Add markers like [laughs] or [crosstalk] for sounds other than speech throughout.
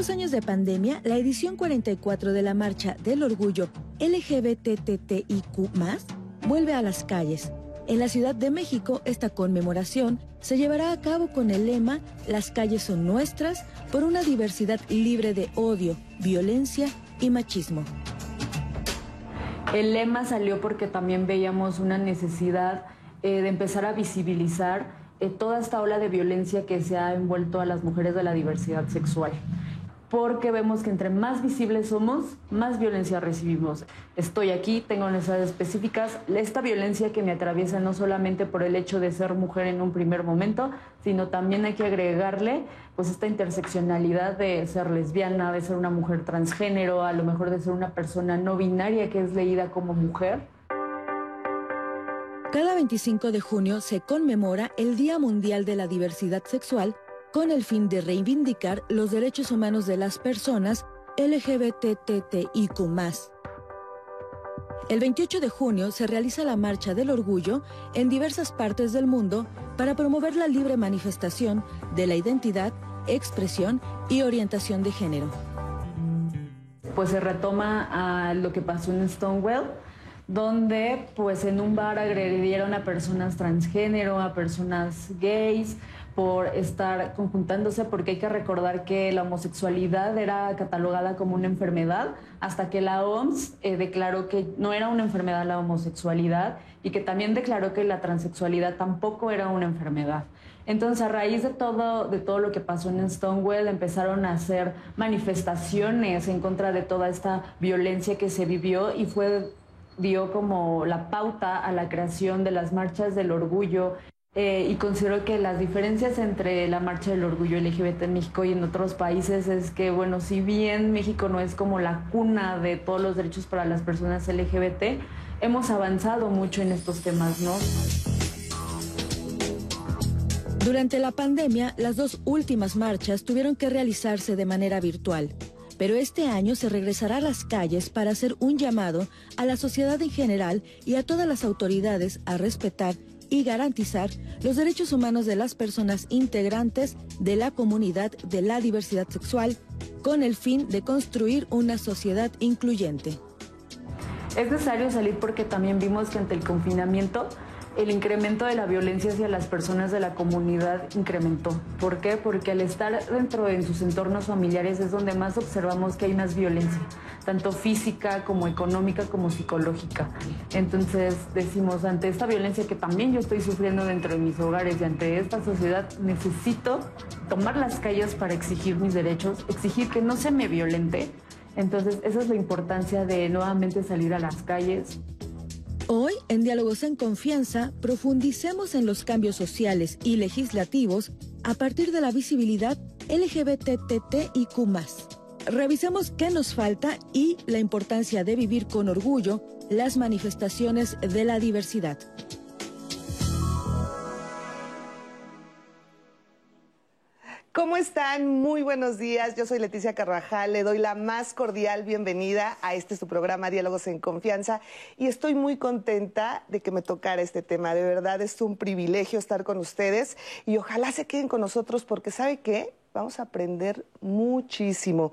Dos años de pandemia, la edición 44 de la Marcha del Orgullo LGBTTIQ vuelve a las calles. En la Ciudad de México, esta conmemoración se llevará a cabo con el lema Las calles son nuestras por una diversidad libre de odio, violencia y machismo. El lema salió porque también veíamos una necesidad eh, de empezar a visibilizar eh, toda esta ola de violencia que se ha envuelto a las mujeres de la diversidad sexual porque vemos que entre más visibles somos, más violencia recibimos. Estoy aquí, tengo necesidades específicas. Esta violencia que me atraviesa no solamente por el hecho de ser mujer en un primer momento, sino también hay que agregarle pues esta interseccionalidad de ser lesbiana, de ser una mujer transgénero, a lo mejor de ser una persona no binaria que es leída como mujer. Cada 25 de junio se conmemora el Día Mundial de la Diversidad Sexual con el fin de reivindicar los derechos humanos de las personas LGBTTIQ. El 28 de junio se realiza la Marcha del Orgullo en diversas partes del mundo para promover la libre manifestación de la identidad, expresión y orientación de género. Pues se retoma a lo que pasó en Stonewall, donde pues en un bar agredieron a personas transgénero, a personas gays, por estar conjuntándose, porque hay que recordar que la homosexualidad era catalogada como una enfermedad hasta que la OMS eh, declaró que no era una enfermedad la homosexualidad y que también declaró que la transexualidad tampoco era una enfermedad. Entonces, a raíz de todo, de todo lo que pasó en Stonewall, empezaron a hacer manifestaciones en contra de toda esta violencia que se vivió y fue dio como la pauta a la creación de las marchas del orgullo eh, y considero que las diferencias entre la Marcha del Orgullo LGBT en México y en otros países es que, bueno, si bien México no es como la cuna de todos los derechos para las personas LGBT, hemos avanzado mucho en estos temas, ¿no? Durante la pandemia, las dos últimas marchas tuvieron que realizarse de manera virtual, pero este año se regresará a las calles para hacer un llamado a la sociedad en general y a todas las autoridades a respetar y garantizar los derechos humanos de las personas integrantes de la comunidad de la diversidad sexual con el fin de construir una sociedad incluyente. Es necesario salir porque también vimos que ante el confinamiento el incremento de la violencia hacia las personas de la comunidad incrementó. ¿Por qué? Porque al estar dentro de sus entornos familiares es donde más observamos que hay más violencia, tanto física como económica como psicológica. Entonces decimos, ante esta violencia que también yo estoy sufriendo dentro de mis hogares y ante esta sociedad, necesito tomar las calles para exigir mis derechos, exigir que no se me violente. Entonces esa es la importancia de nuevamente salir a las calles, Hoy, en Diálogos en Confianza, profundicemos en los cambios sociales y legislativos a partir de la visibilidad LGBTTIQ. Revisemos qué nos falta y la importancia de vivir con orgullo las manifestaciones de la diversidad. ¿Cómo están? Muy buenos días. Yo soy Leticia Carvajal. Le doy la más cordial bienvenida a este su programa Diálogos en Confianza y estoy muy contenta de que me tocara este tema. De verdad es un privilegio estar con ustedes y ojalá se queden con nosotros porque ¿sabe qué? Vamos a aprender muchísimo.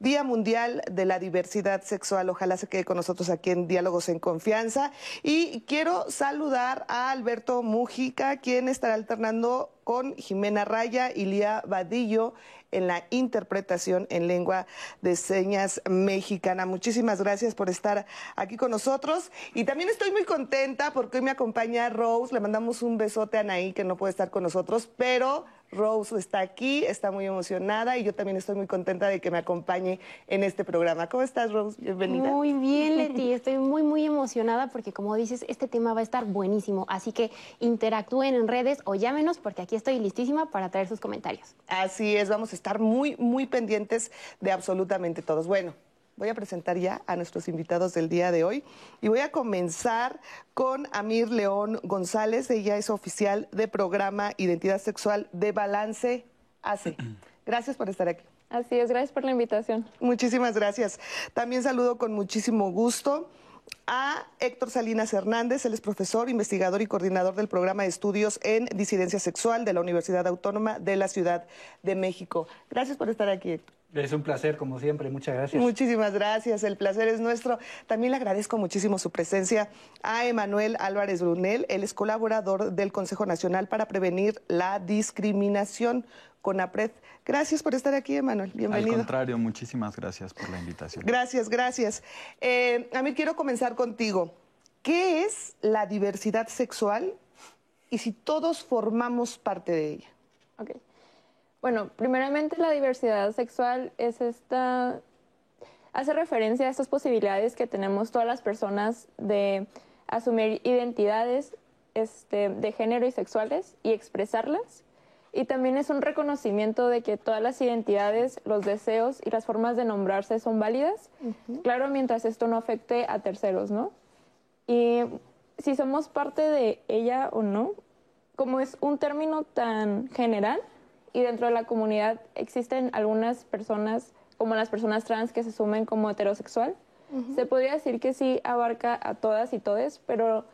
Día Mundial de la Diversidad Sexual. Ojalá se quede con nosotros aquí en Diálogos en Confianza. Y quiero saludar a Alberto Mujica, quien estará alternando con Jimena Raya y Lía Vadillo en la interpretación en lengua de señas mexicana. Muchísimas gracias por estar aquí con nosotros. Y también estoy muy contenta porque hoy me acompaña Rose. Le mandamos un besote a Anaí, que no puede estar con nosotros, pero Rose está aquí, está muy emocionada y yo también estoy muy contenta de que me acompañe en este programa. ¿Cómo estás, Rose? Bienvenida. Muy bien, [laughs] Leti. Estoy muy, muy emocionada porque, como dices, este tema va a estar buenísimo. Así que interactúen en redes o llámenos porque aquí estoy listísima para traer sus comentarios. Así es, vamos a estar muy, muy pendientes de absolutamente todos. Bueno, voy a presentar ya a nuestros invitados del día de hoy y voy a comenzar con Amir León González. Ella es oficial de programa Identidad Sexual de Balance ACE. [clears throat] Gracias por estar aquí. Así es, gracias por la invitación. Muchísimas gracias. También saludo con muchísimo gusto a Héctor Salinas Hernández, él es profesor, investigador y coordinador del programa de estudios en disidencia sexual de la Universidad Autónoma de la Ciudad de México. Gracias por estar aquí, Héctor. Es un placer, como siempre. Muchas gracias. Muchísimas gracias. El placer es nuestro. También le agradezco muchísimo su presencia a Emanuel Álvarez Brunel. Él es colaborador del Consejo Nacional para Prevenir la Discriminación, CONAPRED. Gracias por estar aquí, Emanuel. Bienvenido. Al contrario, muchísimas gracias por la invitación. Gracias, gracias. Eh, a mí quiero comenzar contigo. ¿Qué es la diversidad sexual y si todos formamos parte de ella? Ok. Bueno, primeramente la diversidad sexual es esta, hace referencia a estas posibilidades que tenemos todas las personas de asumir identidades este, de género y sexuales y expresarlas. Y también es un reconocimiento de que todas las identidades, los deseos y las formas de nombrarse son válidas, claro, mientras esto no afecte a terceros, ¿no? Y si somos parte de ella o no, como es un término tan general, y dentro de la comunidad existen algunas personas, como las personas trans, que se sumen como heterosexual. Se podría decir que sí abarca a todas y todes, pero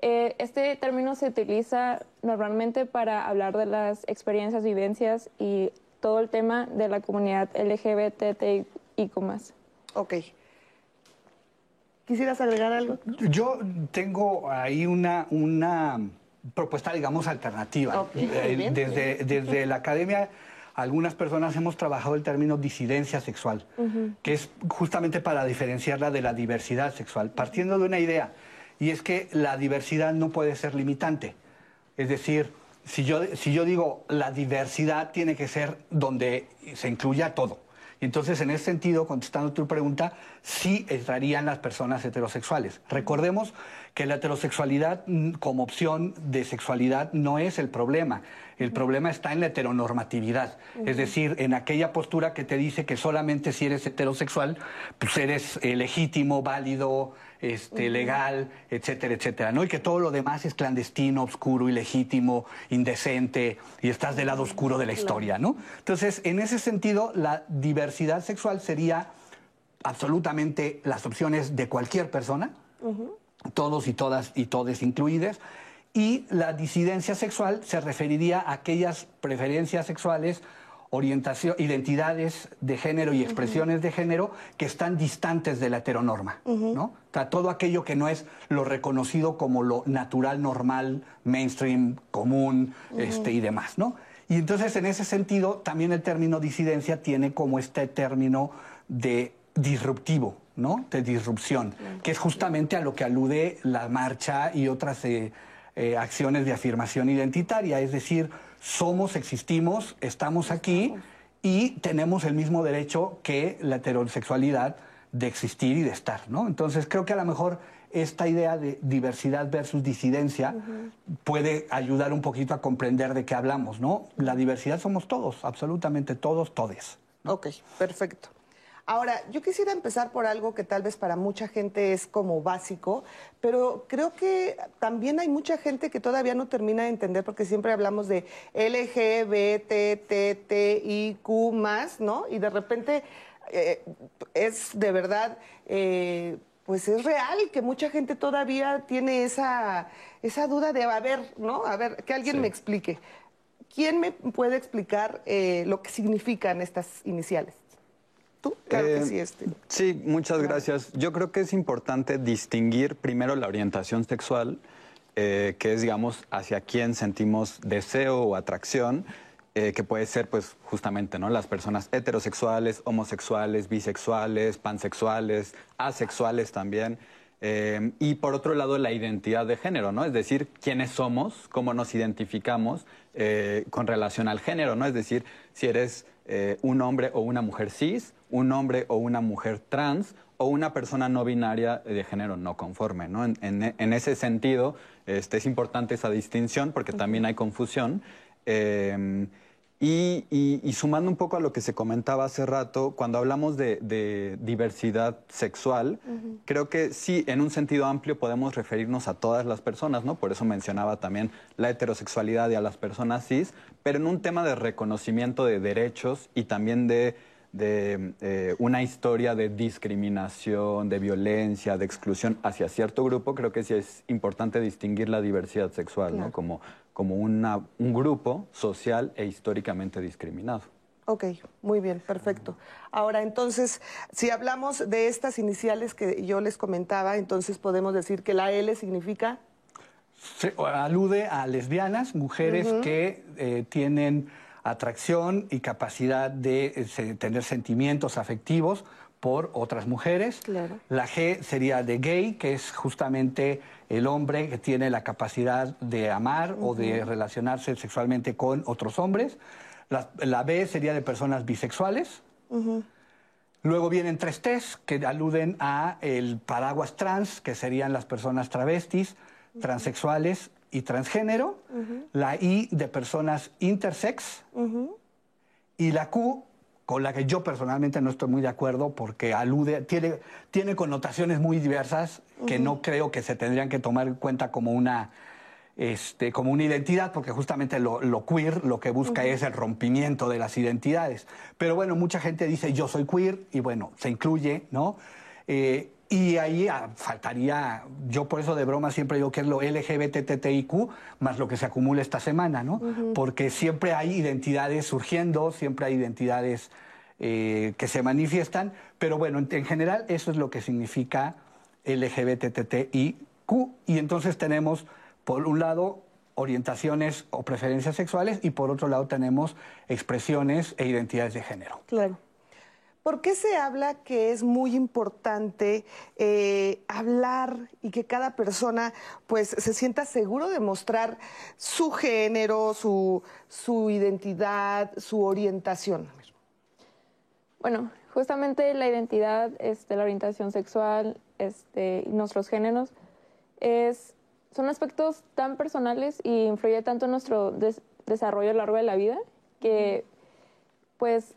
eh, este término se utiliza normalmente para hablar de las experiencias, vivencias y todo el tema de la comunidad LGBTIQ+. Ok. ¿Quisieras agregar algo? Yo tengo ahí una, una propuesta, digamos, alternativa. Eh, desde, desde la academia, algunas personas hemos trabajado el término disidencia sexual, que es justamente para diferenciarla de la diversidad sexual, partiendo de una idea, y es que la diversidad no puede ser limitante. Es decir, si yo, si yo digo la diversidad tiene que ser donde se incluya todo. Entonces, en ese sentido, contestando tu pregunta, sí entrarían las personas heterosexuales. Recordemos que la heterosexualidad mm, como opción de sexualidad no es el problema. El problema está en la heteronormatividad, es decir, en aquella postura que te dice que solamente si eres heterosexual, pues eres eh, legítimo, válido, este, legal, etcétera, etcétera, ¿no? Y que todo lo demás es clandestino, oscuro, ilegítimo, indecente, y estás del lado oscuro de la historia, ¿no? Entonces, en ese sentido, la diversidad sexual sería absolutamente las opciones de cualquier persona, todos y todas y todes incluidas, y la disidencia sexual se referiría a aquellas preferencias sexuales, orientación, identidades de género y expresiones de género que están distantes de la heteronorma, ¿no? O sea, todo aquello que no es lo reconocido como lo natural, normal, mainstream, común, este, y demás, ¿no? Y entonces, en ese sentido, también el término disidencia tiene como este término de disruptivo, ¿no? De disrupción, que es justamente a lo que alude la marcha y otras eh, eh, acciones de afirmación identitaria, es decir, somos, existimos, estamos aquí y tenemos el mismo derecho que la heterosexualidad de existir y de estar, ¿no? Entonces creo que a lo mejor esta idea de diversidad versus disidencia puede ayudar un poquito a comprender de qué hablamos, ¿no? La diversidad somos todos, absolutamente todos, todes. Ok, perfecto. Ahora, yo quisiera empezar por algo que tal vez para mucha gente es como básico, pero creo que también hay mucha gente que todavía no termina de entender porque siempre hablamos de LGBTTIQ ¿no? Y de repente eh, es de verdad... Eh, pues es real que mucha gente todavía tiene esa, esa duda de, a ver, ¿no? A ver, que alguien me explique. ¿Quién me puede explicar eh, lo que significan estas iniciales? Claro que eh, sí, este. Sí, muchas gracias. Yo creo que es importante distinguir primero la orientación sexual, eh, que es, digamos, hacia quién sentimos deseo o atracción, eh, que puede ser, pues, justamente, ¿no? Las personas heterosexuales, homosexuales, bisexuales, pansexuales, asexuales también. y por otro lado, la identidad de género, ¿no? Es decir, quiénes somos, cómo nos identificamos con relación al género, ¿no? Es decir, si eres eh, un hombre o una mujer cis, un hombre o una mujer trans o una persona no binaria de género no conforme. ¿no? En, ese sentido, este, es importante esa distinción porque también hay confusión. Eh, y, sumando un poco a lo que se comentaba hace rato, cuando hablamos de, diversidad sexual, creo que sí, en un sentido amplio podemos referirnos a todas las personas, ¿no? Por eso mencionaba también la heterosexualidad y a las personas cis, pero en un tema de reconocimiento de derechos y también de, eh, una historia de discriminación, de violencia, de exclusión hacia cierto grupo, creo que sí es importante distinguir la diversidad sexual, ¿no? Como como una, un grupo social e históricamente discriminado. Ok, muy bien, perfecto. Ahora, entonces, si hablamos de estas iniciales que yo les comentaba, entonces podemos decir que la L significa... Se alude a lesbianas, mujeres que eh, tienen atracción y capacidad de eh, tener sentimientos afectivos por otras mujeres. La G sería de gay, que es justamente el hombre que tiene la capacidad de amar o de relacionarse sexualmente con otros hombres. La, B sería de personas bisexuales. Luego vienen tres T's que aluden a el paraguas trans, que serían las personas travestis, transexuales y transgénero. La I de personas intersex. Y la Q con la que yo personalmente no estoy muy de acuerdo porque alude, tiene, tiene connotaciones muy diversas que no creo que se tendrían que tomar en cuenta como una, este, como una identidad, porque justamente lo, queer lo que busca es el rompimiento de las identidades. Pero bueno, mucha gente dice yo soy queer y bueno, se incluye, ¿no? Eh, y ahí ah, faltaría, yo por eso de broma siempre digo que es lo LGBTTIQ más lo que se acumula esta semana, ¿no? Porque siempre hay identidades surgiendo, siempre hay identidades eh, que se manifiestan, pero bueno, en, general eso es lo que significa LGBTTIQ. Y entonces tenemos, por un lado, orientaciones o preferencias sexuales y por otro lado tenemos expresiones e identidades de género. Claro. ¿Por qué se habla que es muy importante eh, hablar y que cada persona pues se sienta seguro de mostrar su género, su, identidad, su orientación? Bueno, justamente la identidad, este, la orientación sexual este, nuestros géneros es, son aspectos tan personales y influye tanto en nuestro desarrollo a lo largo de la vida que pues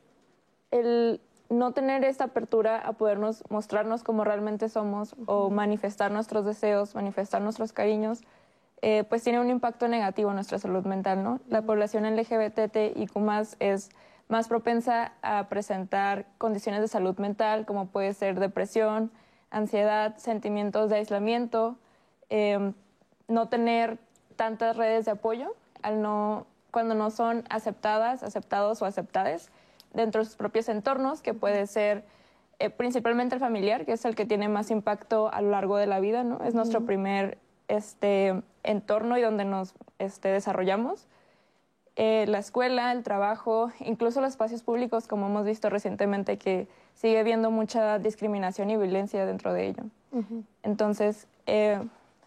el no tener esta apertura a podernos mostrarnos como realmente somos o manifestar nuestros deseos, manifestar nuestros cariños, eh, pues tiene un impacto negativo en nuestra salud mental, ¿no? La población LGBTIQ+, es más propensa a presentar condiciones de salud mental como puede ser depresión, ansiedad, sentimientos de aislamiento, em, no tener tantas redes de apoyo al no, cuando no son aceptadas, aceptados o aceptadas dentro de sus propios entornos, que puede ser eh, principalmente el familiar, que es el que tiene más impacto a lo largo de la vida, ¿no? Es nuestro primer este, entorno y donde nos este, desarrollamos. Eh, la escuela, el trabajo, incluso los espacios públicos, como hemos visto recientemente, que sigue habiendo mucha discriminación y violencia dentro de ello. Entonces, eh,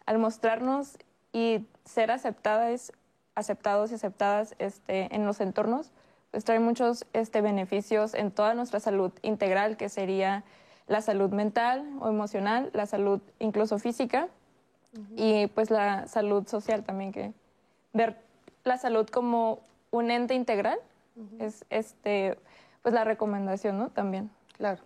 al mostrarnos y ser aceptadas, aceptados y aceptadas este, en los entornos, pues trae muchos este, beneficios en toda nuestra salud integral, que sería la salud mental o emocional, la salud incluso física y pues la salud social también, que ver la salud como un ente integral es este, pues la recomendación, ¿no? También. Claro.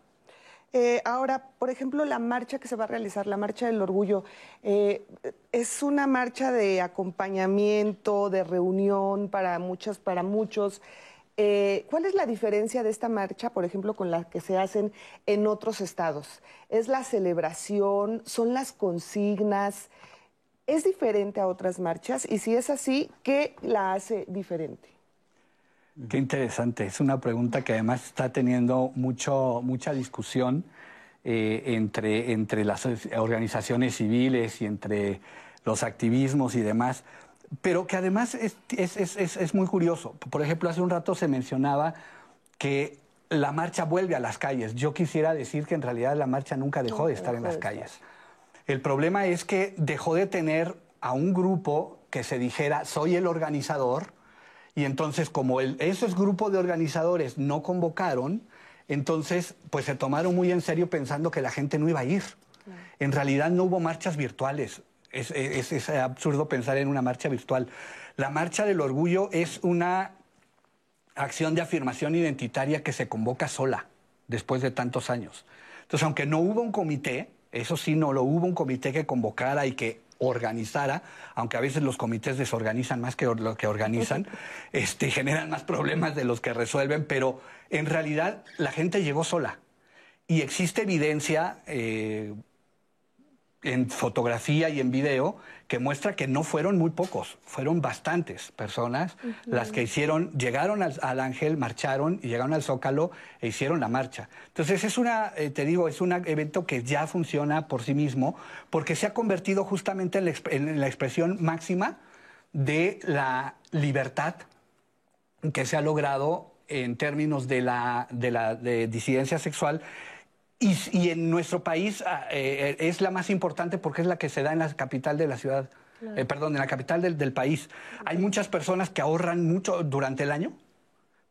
Eh, ahora, por ejemplo, la marcha que se va a realizar, la marcha del orgullo, eh, es una marcha de acompañamiento, de reunión para muchas, para muchos. Eh, ¿Cuál es la diferencia de esta marcha, por ejemplo, con la que se hacen en otros estados? ¿Es la celebración? ¿Son las consignas? ¿Es diferente a otras marchas? Y si es así, ¿qué la hace diferente? Qué interesante. Es una pregunta que además está teniendo mucho, mucha discusión eh, entre, entre las organizaciones civiles y entre los activismos y demás pero que además es, es, muy curioso. Por ejemplo, hace un rato se mencionaba que la marcha vuelve a las calles. Yo quisiera decir que en realidad la marcha nunca dejó de estar en las calles. El problema es que dejó de tener a un grupo que se dijera soy el organizador Y entonces, como el, esos grupos de organizadores no convocaron, entonces, pues se tomaron muy en serio pensando que la gente no iba a ir. En realidad no hubo marchas virtuales. Es, es, absurdo pensar en una marcha virtual. La marcha del orgullo es una acción de afirmación identitaria que se convoca sola después de tantos años. Entonces, aunque no hubo un comité, eso sí, no lo hubo un comité que convocara y que organizara, aunque a veces los comités desorganizan más que lo que organizan, [laughs] este, generan más problemas de los que resuelven, pero en realidad la gente llegó sola. Y existe evidencia eh, en fotografía y en video que muestra que no fueron muy pocos, fueron bastantes personas las que hicieron, llegaron al, Ángel, marcharon y llegaron al Zócalo e hicieron la marcha. Entonces es una, eh, te digo, es un evento que ya funciona por sí mismo porque se ha convertido justamente en la, en la expresión máxima de la libertad que se ha logrado en términos de la, de la de disidencia sexual y, en nuestro país ah, eh, es la más importante porque es la que se da en la capital de la ciudad, eh, perdón, en la capital del, país. Hay muchas personas que ahorran mucho durante el año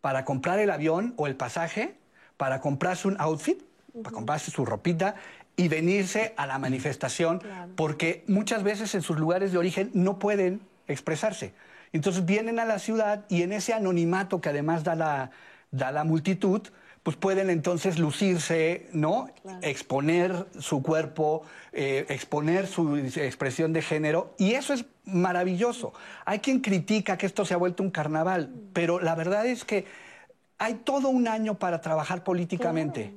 para comprar el avión o el pasaje, para comprarse un outfit, para comprarse su ropita y venirse a la manifestación, porque muchas veces en sus lugares de origen no pueden expresarse. Entonces vienen a la ciudad y en ese anonimato que además da la, da la multitud, pues pueden entonces lucirse, ¿no? Exponer su cuerpo, eh, exponer su expresión de género, y eso es maravilloso. Hay quien critica que esto se ha vuelto un carnaval, pero la verdad es que hay todo un año para trabajar políticamente.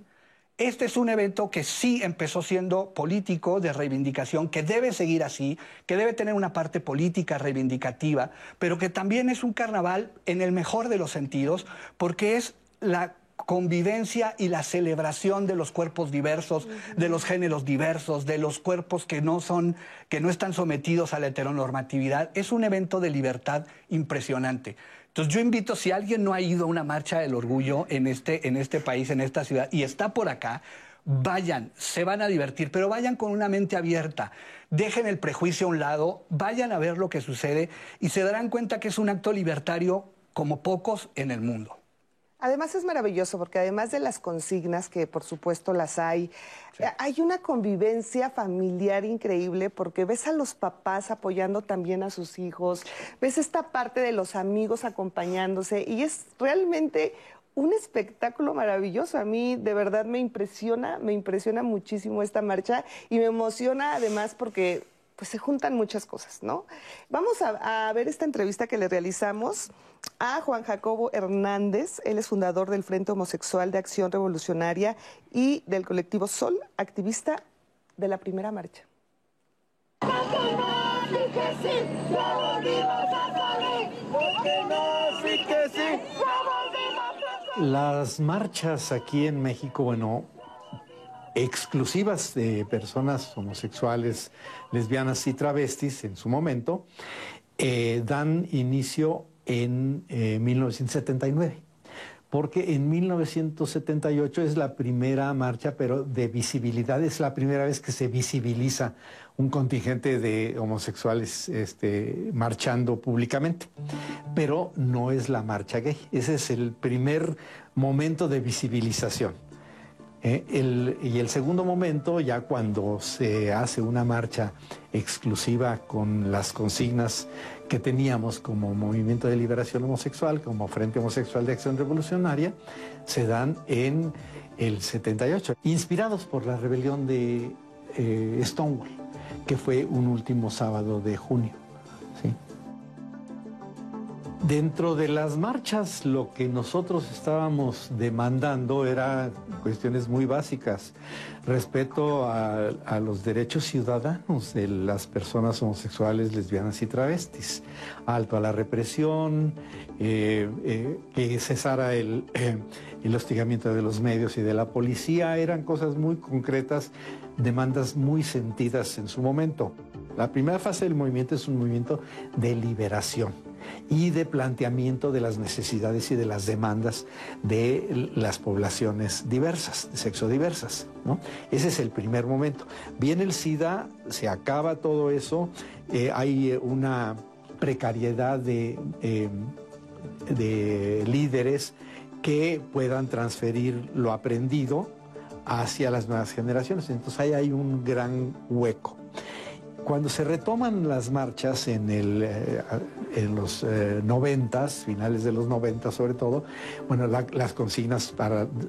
Este es un evento que sí empezó siendo político, de reivindicación, que debe seguir así, que debe tener una parte política reivindicativa, pero que también es un carnaval en el mejor de los sentidos, porque es la convivencia y la celebración de los cuerpos diversos, de los géneros diversos, de los cuerpos que no son, que no están sometidos a la heteronormatividad, es un evento de libertad impresionante. Entonces yo invito, si alguien no ha ido a una marcha del orgullo en este, en este país, en esta ciudad, y está por acá, vayan, se van a divertir, pero vayan con una mente abierta, dejen el prejuicio a un lado, vayan a ver lo que sucede y se darán cuenta que es un acto libertario como pocos en el mundo. Además es maravilloso porque además de las consignas, que por supuesto las hay, eh, hay una convivencia familiar increíble porque ves a los papás apoyando también a sus hijos, ves esta parte de los amigos acompañándose y es realmente un espectáculo maravilloso. A mí de verdad me impresiona, me impresiona muchísimo esta marcha y me emociona además porque pues se juntan muchas cosas, ¿no? Vamos a, ver esta entrevista que le realizamos a Juan Jacobo Hernández. Él es fundador del Frente Homosexual de Acción Revolucionaria y del colectivo Sol, activista de la primera marcha. Las marchas aquí en México, bueno, exclusivas de personas homosexuales, lesbianas y travestis en su momento, eh, dan inicio en 1979 eh, porque en 1978 es la primera marcha, pero de visibilidad, es la primera vez que se visibiliza un contingente de homosexuales este, marchando públicamente. Pero no es la marcha gay, ese es el primer momento de visibilización. ¿Eh? y el segundo momento, ya cuando se hace una marcha exclusiva con las consignas que teníamos como Movimiento de Liberación Homosexual, como Frente Homosexual de Acción Revolucionaria, se dan en el 78, inspirados por la rebelión de eh, Stonewall, que fue un último sábado de junio. Dentro de las marchas lo que nosotros estábamos demandando era cuestiones muy básicas. Respeto a, los derechos ciudadanos de las personas homosexuales, lesbianas y travestis. Alto a la represión, eh, eh, que cesara el, eh, el hostigamiento de los medios y de la policía. Eran cosas muy concretas, demandas muy sentidas en su momento. La primera fase del movimiento es un movimiento de liberación y de planteamiento de las necesidades y de las demandas de las poblaciones diversas, de sexo diversas. Ese es el primer momento. Viene el SIDA, se acaba todo eso, eh, hay una precariedad de... Eh, de líderes que puedan transferir lo aprendido hacia las nuevas generaciones. Entonces ahí hay un gran hueco. Cuando se retoman las marchas en, eh, los eh, noventas, finales de los noventas sobre todo, bueno, las consignas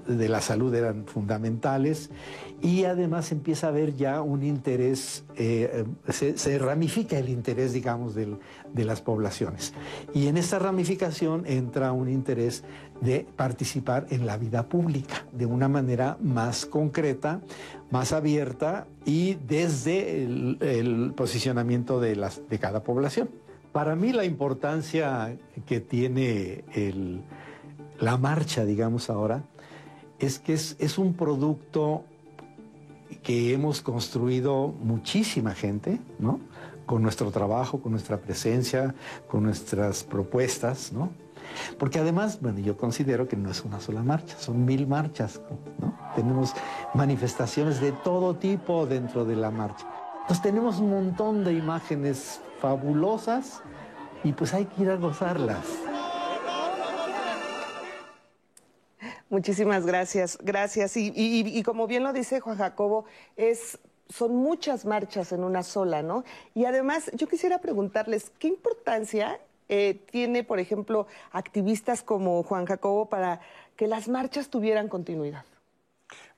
de la salud eran fundamentales y además empieza a haber ya un interés, eh, se, ramifica el interés, digamos, de las poblaciones. Y en esta ramificación entra un interés de participar en la vida pública de una manera más concreta, más abierta y desde el, posicionamiento de, las, de cada población. Para mí la importancia que tiene la marcha, digamos ahora, es que es, es un producto que hemos construido muchísima gente, ¿no? Con nuestro trabajo, con nuestra presencia, con nuestras propuestas, ¿no? Porque además, bueno, yo considero que no es una sola marcha, son mil marchas, ¿no? Tenemos manifestaciones de todo tipo dentro de la marcha. Entonces tenemos un montón de imágenes fabulosas y pues hay que ir a gozarlas. Muchísimas gracias, gracias. Y, como bien lo dice Juan Jacobo, es, son muchas marchas en una sola, ¿no? Y además, yo quisiera preguntarles, ¿qué importancia eh, tiene, por ejemplo, activistas como Juan Jacobo para que las marchas tuvieran continuidad?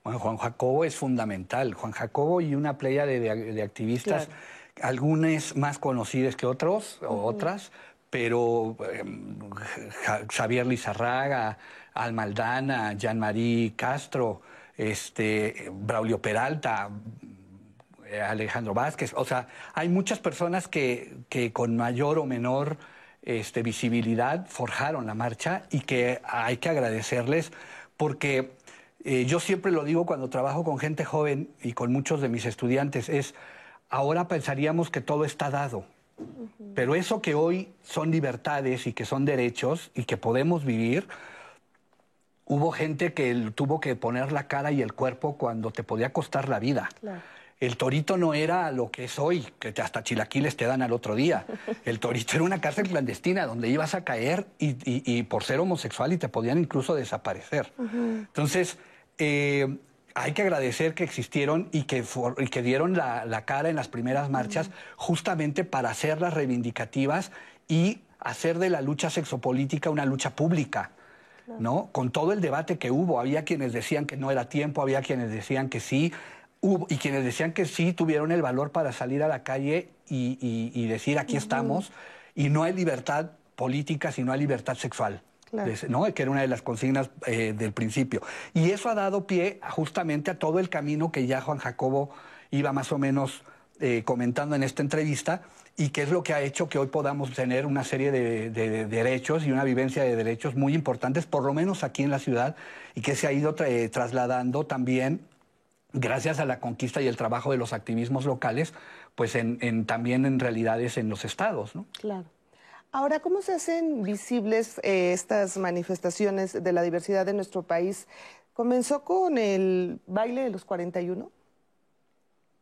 Bueno, Juan Jacobo es fundamental. Juan Jacobo y una playa de, activistas, algunas más conocidas que otros o otras, pero em, Xavier Lizarraga, Almaldana, Jean-Marie Castro, este, Braulio Peralta, Alejandro Vázquez. O sea, hay muchas personas que, que con mayor o menor este, visibilidad forjaron la marcha y que hay que agradecerles porque eh, yo siempre lo digo cuando trabajo con gente joven y con muchos de mis estudiantes, es ahora pensaríamos que todo está dado. Pero eso que hoy son libertades y que son derechos y que podemos vivir, hubo gente que tuvo que poner la cara y el cuerpo cuando te podía costar la vida. El torito no era lo que es hoy, que hasta chilaquiles te dan al otro día. [laughs] El torito era una cárcel clandestina donde ibas a caer y, por ser homosexual y te podían incluso desaparecer. Entonces, eh, hay que agradecer que existieron y que, que dieron la, cara en las primeras marchas justamente para hacerlas reivindicativas y hacer de la lucha sexopolítica una lucha pública. ¿No? Con todo el debate que hubo, había quienes decían que no era tiempo, había quienes decían que sí, hubo, y quienes decían que sí tuvieron el valor para salir a la calle y, decir aquí estamos, y no hay libertad política, sino hay libertad sexual. ¿no? que era una de las consignas eh, del principio. Y eso ha dado pie justamente a todo el camino que ya Juan Jacobo iba más o menos eh, comentando en esta entrevista, y que es lo que ha hecho que hoy podamos tener una serie de, derechos y una vivencia de derechos muy importantes, por lo menos aquí en la ciudad, y que se ha ido trasladando también gracias a la conquista y el trabajo de los activismos locales, pues en, también en realidades en los estados. ¿no? Claro. Ahora, ¿cómo se hacen visibles eh, estas manifestaciones de la diversidad de nuestro país? ¿Comenzó con el baile de los 41?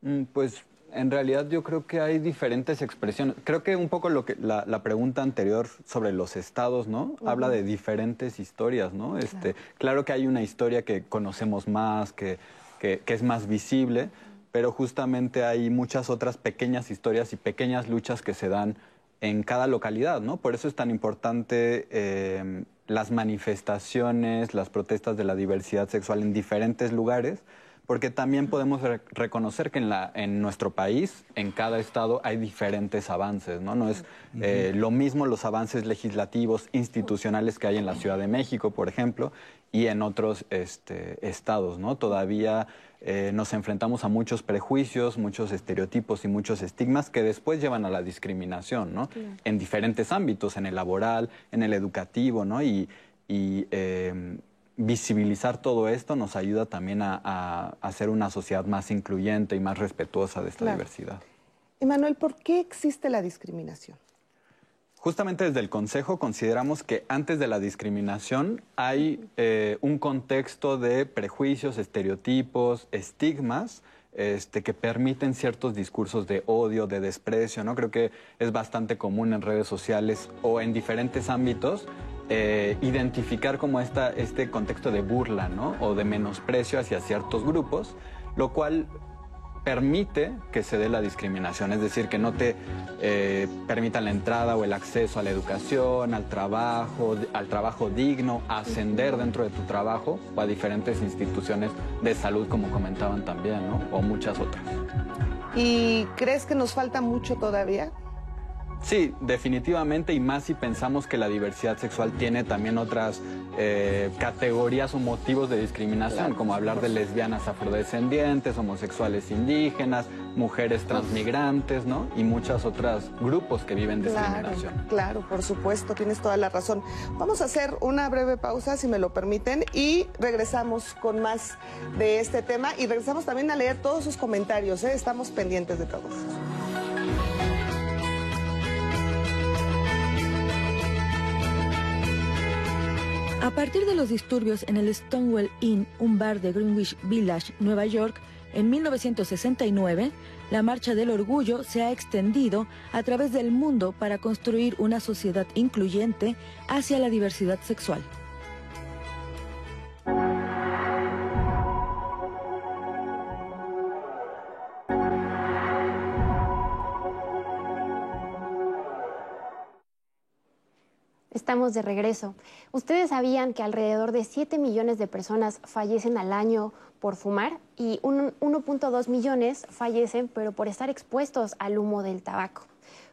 Mm, pues en realidad yo creo que hay diferentes expresiones. Creo que un poco lo que la, pregunta anterior sobre los estados, ¿no? Habla de diferentes historias, ¿no? Este, claro. que hay una historia que conocemos más, que, que, es más visible, pero justamente hay muchas otras pequeñas historias y pequeñas luchas que se dan en cada localidad, ¿no? Por eso es tan importante eh, las manifestaciones, las protestas de la diversidad sexual en diferentes lugares porque también podemos reconocer que en, la, en nuestro país, en cada estado, hay diferentes avances, ¿no? No es eh, lo mismo los avances legislativos, institucionales que hay en la Ciudad de México, por ejemplo, y en otros este, estados, ¿no? Todavía eh, nos enfrentamos a muchos prejuicios, muchos estereotipos y muchos estigmas que después llevan a la discriminación, ¿no? En diferentes ámbitos, en el laboral, en el educativo, ¿no? Y, y eh, visibilizar todo esto nos ayuda también a, hacer una sociedad más incluyente y más respetuosa de esta diversidad. Emanuel, ¿por qué existe la discriminación? Justamente desde el Consejo consideramos que antes de la discriminación hay eh, un contexto de prejuicios, estereotipos, estigmas este, que permiten ciertos discursos de odio, de desprecio, ¿no? Creo que es bastante común en redes sociales o en diferentes ámbitos eh, identificar como esta, este contexto de burla, ¿no? O de menosprecio hacia ciertos grupos, lo cual permite que se dé la discriminación, es decir, que no te eh, permitan la entrada o el acceso a la educación, al trabajo, al trabajo digno, ascender dentro de tu trabajo o a diferentes instituciones de salud, como comentaban también, ¿no? O muchas otras. ¿Y crees que nos falta mucho todavía? Sí, definitivamente, y más si pensamos que la diversidad sexual tiene también otras eh, categorías o motivos de discriminación, como hablar de lesbianas afrodescendientes, homosexuales indígenas, mujeres transmigrantes, ¿no? Y muchos otros grupos que viven discriminación. Claro, claro, por supuesto, tienes toda la razón. Vamos a hacer una breve pausa, si me lo permiten, y regresamos con más de este tema y regresamos también a leer todos sus comentarios, ¿eh? estamos pendientes de todos. A partir de los disturbios en el Stonewall Inn, un bar de Greenwich Village, Nueva York, en 1969, la Marcha del Orgullo se ha extendido a través del mundo para construir una sociedad incluyente hacia la diversidad sexual. Estamos de regreso. ¿Ustedes sabían que alrededor de 7 millones de personas fallecen al año por fumar y 1.2 millones fallecen pero por estar expuestos al humo del tabaco?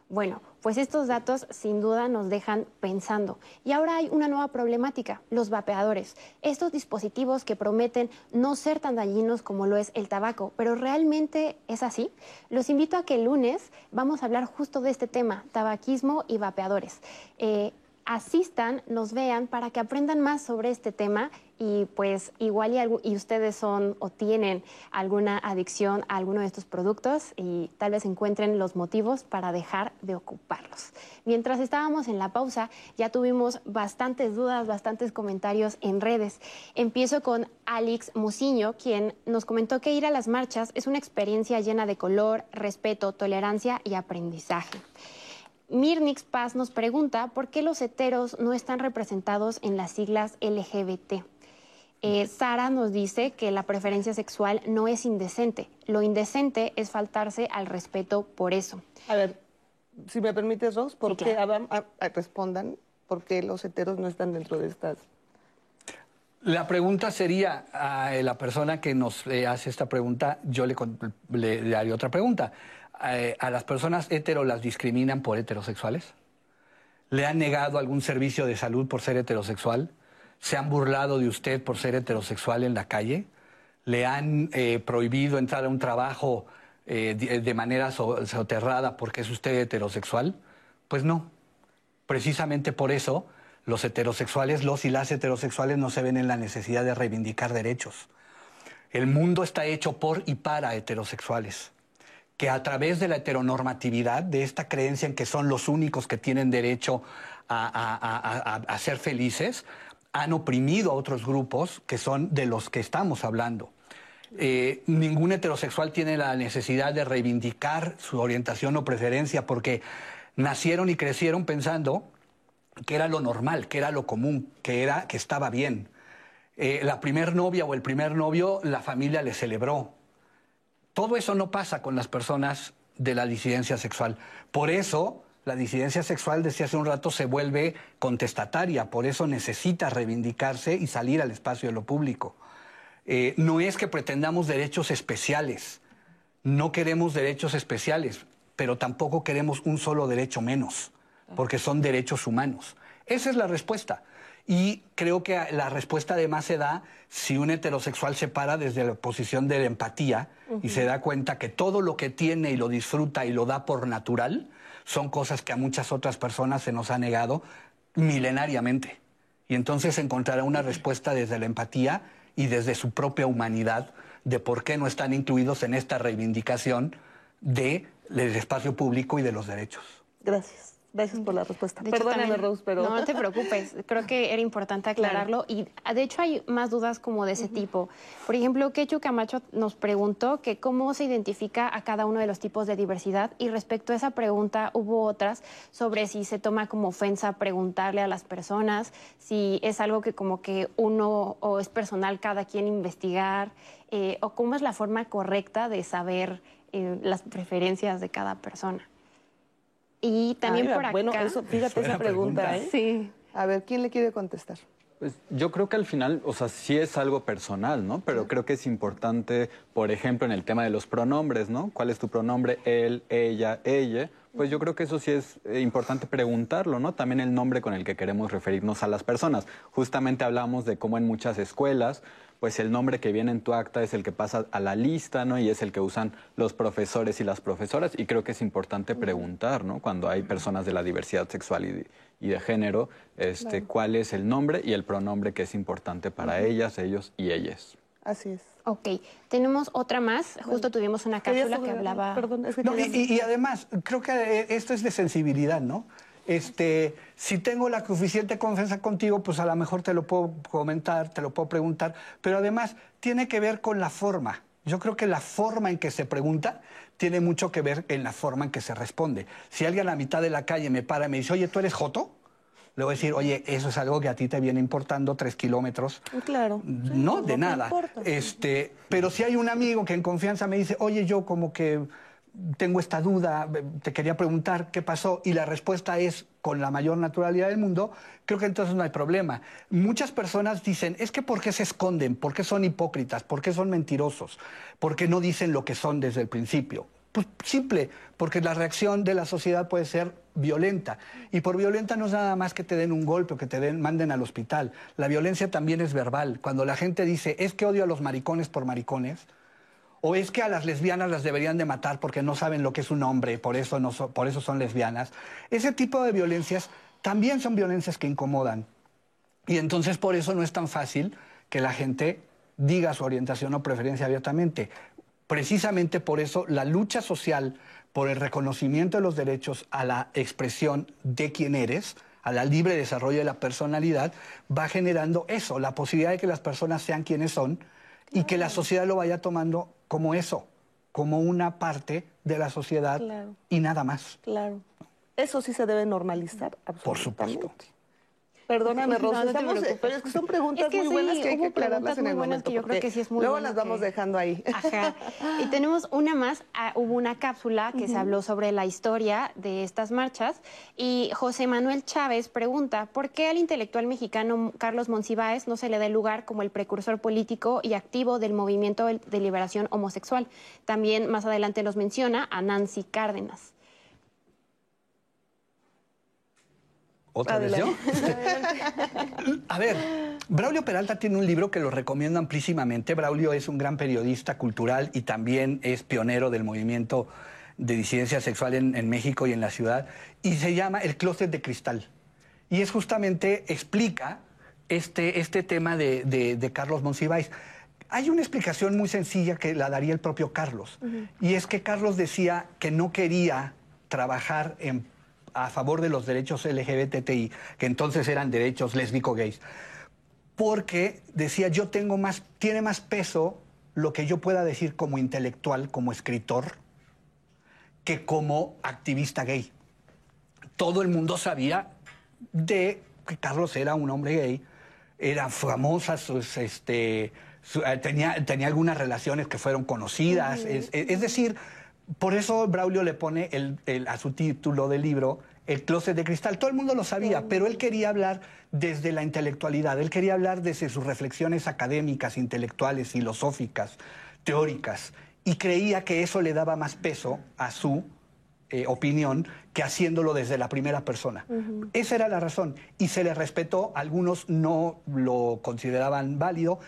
Bueno, pues estos datos sin duda nos dejan pensando. Y ahora hay una nueva problemática, los vapeadores. Estos dispositivos que prometen no ser tan dañinos como lo es el tabaco, pero realmente es así. Los invito a que el lunes vamos a hablar justo de este tema, tabaquismo y vapeadores. Eh, asistan, nos vean para que aprendan más sobre este tema y pues igual y, ustedes son o tienen alguna adicción a alguno de estos productos y tal vez encuentren los motivos para dejar de ocuparlos. Mientras estábamos en la pausa ya tuvimos bastantes dudas, bastantes comentarios en redes. Empiezo con Alex Musiño, quien nos comentó que ir a las marchas es una experiencia llena de color, respeto, tolerancia y aprendizaje. Mirnix Paz nos pregunta por qué los heteros no están representados en las siglas LGBT. Eh, Sara nos dice que la preferencia sexual no es indecente. Lo indecente es faltarse al respeto por eso. A ver, si me permites, Ros, ¿por qué respondan por qué los heteros no están dentro de estas? La pregunta sería a la persona que nos eh, hace esta pregunta, yo le, le, le haría otra pregunta. Eh, a las personas hetero las discriminan por heterosexuales? ¿Le han negado algún servicio de salud por ser heterosexual? ¿Se han burlado de usted por ser heterosexual en la calle? ¿Le han eh, prohibido entrar a un trabajo eh, de, manera soterrada porque es usted heterosexual? Pues no. Precisamente por eso los heterosexuales, los y las heterosexuales no se ven en la necesidad de reivindicar derechos. El mundo está hecho por y para heterosexuales que a través de la heteronormatividad, de esta creencia en que son los únicos que tienen derecho a, ser felices, han oprimido a otros grupos que son de los que estamos hablando. Eh, ningún heterosexual tiene la necesidad de reivindicar su orientación o preferencia porque nacieron y crecieron pensando que era lo normal, que era lo común, que era que estaba bien. Eh, la primer novia o el primer novio, la familia le celebró, todo eso no pasa con las personas de la disidencia sexual. Por eso la disidencia sexual, decía hace un rato, se vuelve contestataria, por eso necesita reivindicarse y salir al espacio de lo público. Eh, no es que pretendamos derechos especiales, no queremos derechos especiales, pero tampoco queremos un solo derecho menos, porque son derechos humanos. Esa es la respuesta. Y creo que la respuesta además se da si un heterosexual se para desde la posición de la empatía y se da cuenta que todo lo que tiene y lo disfruta y lo da por natural son cosas que a muchas otras personas se nos ha negado milenariamente. Y entonces encontrará una respuesta desde la empatía y desde su propia humanidad de por qué no están incluidos en esta reivindicación del espacio público y de los derechos. Gracias. Gracias por la respuesta. Perdóname, Rose, pero... No, no te preocupes. [laughs] Creo que era importante aclararlo. Y de hecho hay más dudas como de ese tipo. Por ejemplo, Quechu Camacho nos preguntó que cómo se identifica a cada uno de los tipos de diversidad. Y respecto a esa pregunta, hubo otras sobre si se toma como ofensa preguntarle a las personas, si es algo que como que uno o es personal cada quien investigar, eh, o cómo es la forma correcta de saber eh, las preferencias de cada persona. Y también por acá. Bueno, eso, fíjate esa pregunta, ¿eh? Sí. A ver, ¿quién le quiere contestar? Pues yo creo que al final, o sea, sí es algo personal, ¿no? Pero creo que es importante, por ejemplo, en el tema de los pronombres, ¿no? ¿Cuál es tu pronombre? Él, ella, ella. Pues yo creo que eso sí es eh, importante preguntarlo, ¿no? También el nombre con el que queremos referirnos a las personas. Justamente hablamos de cómo en muchas escuelas pues el nombre que viene en tu acta es el que pasa a la lista, ¿no? Y es el que usan los profesores y las profesoras. Y creo que es importante preguntar, ¿no? Cuando hay personas de la diversidad sexual y de, género, este, cuál es el nombre y el pronombre que es importante para ellas, ellos y ellas. Así es. Ok, tenemos otra más. Justo tuvimos una cápsula que hablaba. Perdón, es que y, y, además, creo que esto es de sensibilidad, ¿no? Este, si tengo la suficiente confianza contigo, pues a lo mejor te lo puedo comentar, te lo puedo preguntar, pero además tiene que ver con la forma. Yo creo que la forma en que se pregunta tiene mucho que ver en la forma en que se responde. Si alguien a la mitad de la calle me para y me dice, oye, ¿tú eres Joto? Le voy a decir, oye, eso es algo que a ti te viene importando tres kilómetros. Claro. No, de nada. Este, pero si hay un amigo que en confianza me dice, oye, yo como que tengo esta duda, te quería preguntar qué pasó y la respuesta es con la mayor naturalidad del mundo, creo que entonces no hay problema. Muchas personas dicen, es que ¿por qué se esconden? ¿Por qué son hipócritas? ¿Por qué son mentirosos? ¿Por qué no dicen lo que son desde el principio? Pues simple, porque la reacción de la sociedad puede ser violenta. Y por violenta no es nada más que te den un golpe o que te den, manden al hospital. La violencia también es verbal. Cuando la gente dice, es que odio a los maricones por maricones, o es que a las lesbianas las deberían de matar porque no saben lo que es un hombre, por eso, no por eso son lesbianas. Ese tipo de violencias también son violencias que incomodan. Y entonces por eso no es tan fácil que la gente diga su orientación o preferencia abiertamente. Precisamente por eso la lucha social por el reconocimiento de los derechos a la expresión de quién eres, a la libre desarrollo de la personalidad, va generando eso, la posibilidad de que las personas sean quienes son y que la sociedad lo vaya tomando como eso, como una parte de la sociedad y nada más. Claro. Eso sí se debe normalizar, absolutamente. Por supuesto. Perdóname, Rosa, pero es que son preguntas muy buenas que hay que aclararlas en el momento. Que yo creo que sí es muy luego las vamos dejando ahí. [laughs] Ajá. Y [laughs] tenemos una más. Ah, hubo una cápsula que se habló sobre la historia de estas marchas y José Manuel Chávez pregunta ¿por qué al intelectual mexicano Carlos Monsiváis no se le da lugar como el precursor político y activo del movimiento de liberación homosexual? También más adelante los menciona a Nancy Cárdenas. ¿Otra vez yo? [laughs] A ver, Braulio Peralta tiene un libro que lo recomiendo amplísimamente. Braulio es un gran periodista cultural y también es pionero del movimiento de disidencia sexual en, México y en la ciudad. Y se llama El Closet de Cristal. Y es justamente, explica este, este tema de, Carlos Monsiváis. Hay una explicación muy sencilla que la daría el propio Carlos. Y es que Carlos decía que no quería trabajar en a favor de los derechos LGBTI, que entonces eran derechos lésbico-gays, porque decía, yo tengo más, tiene más peso lo que yo pueda decir como intelectual, como escritor, que como activista gay. Todo el mundo sabía de que Carlos era un hombre gay, era famosa, sus, este, eh, tenía, tenía algunas relaciones que fueron conocidas, es, es decir, por eso Braulio le pone a su título del libro el closet de cristal. Todo el mundo lo sabía, pero él quería hablar desde la intelectualidad, él quería hablar desde sus reflexiones académicas, intelectuales, filosóficas, teóricas, y creía que eso le daba más peso a su eh, opinión que haciéndolo desde la primera persona. Esa era la razón, y se le respetó, algunos no lo consideraban válido,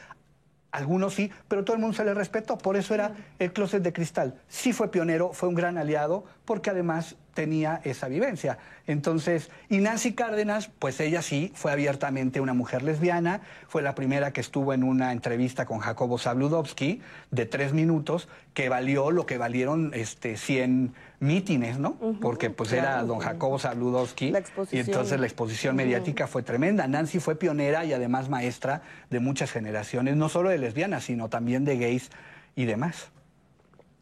algunos sí, pero todo el mundo se le respetó, por eso era el closet de cristal. Sí fue pionero, fue un gran aliado, porque además tenía esa vivencia. Entonces, y Nancy Cárdenas, pues ella sí fue abiertamente una mujer lesbiana, fue la primera que estuvo en una entrevista con Jacobo Zabludovsky de tres minutos, que valió lo que valieron este, 100 mítines, ¿no? Porque pues era don Jacobo Zabludovsky y entonces la exposición mediática fue tremenda. Nancy fue pionera y además maestra de muchas generaciones, no solo de lesbianas, sino también de gays y demás.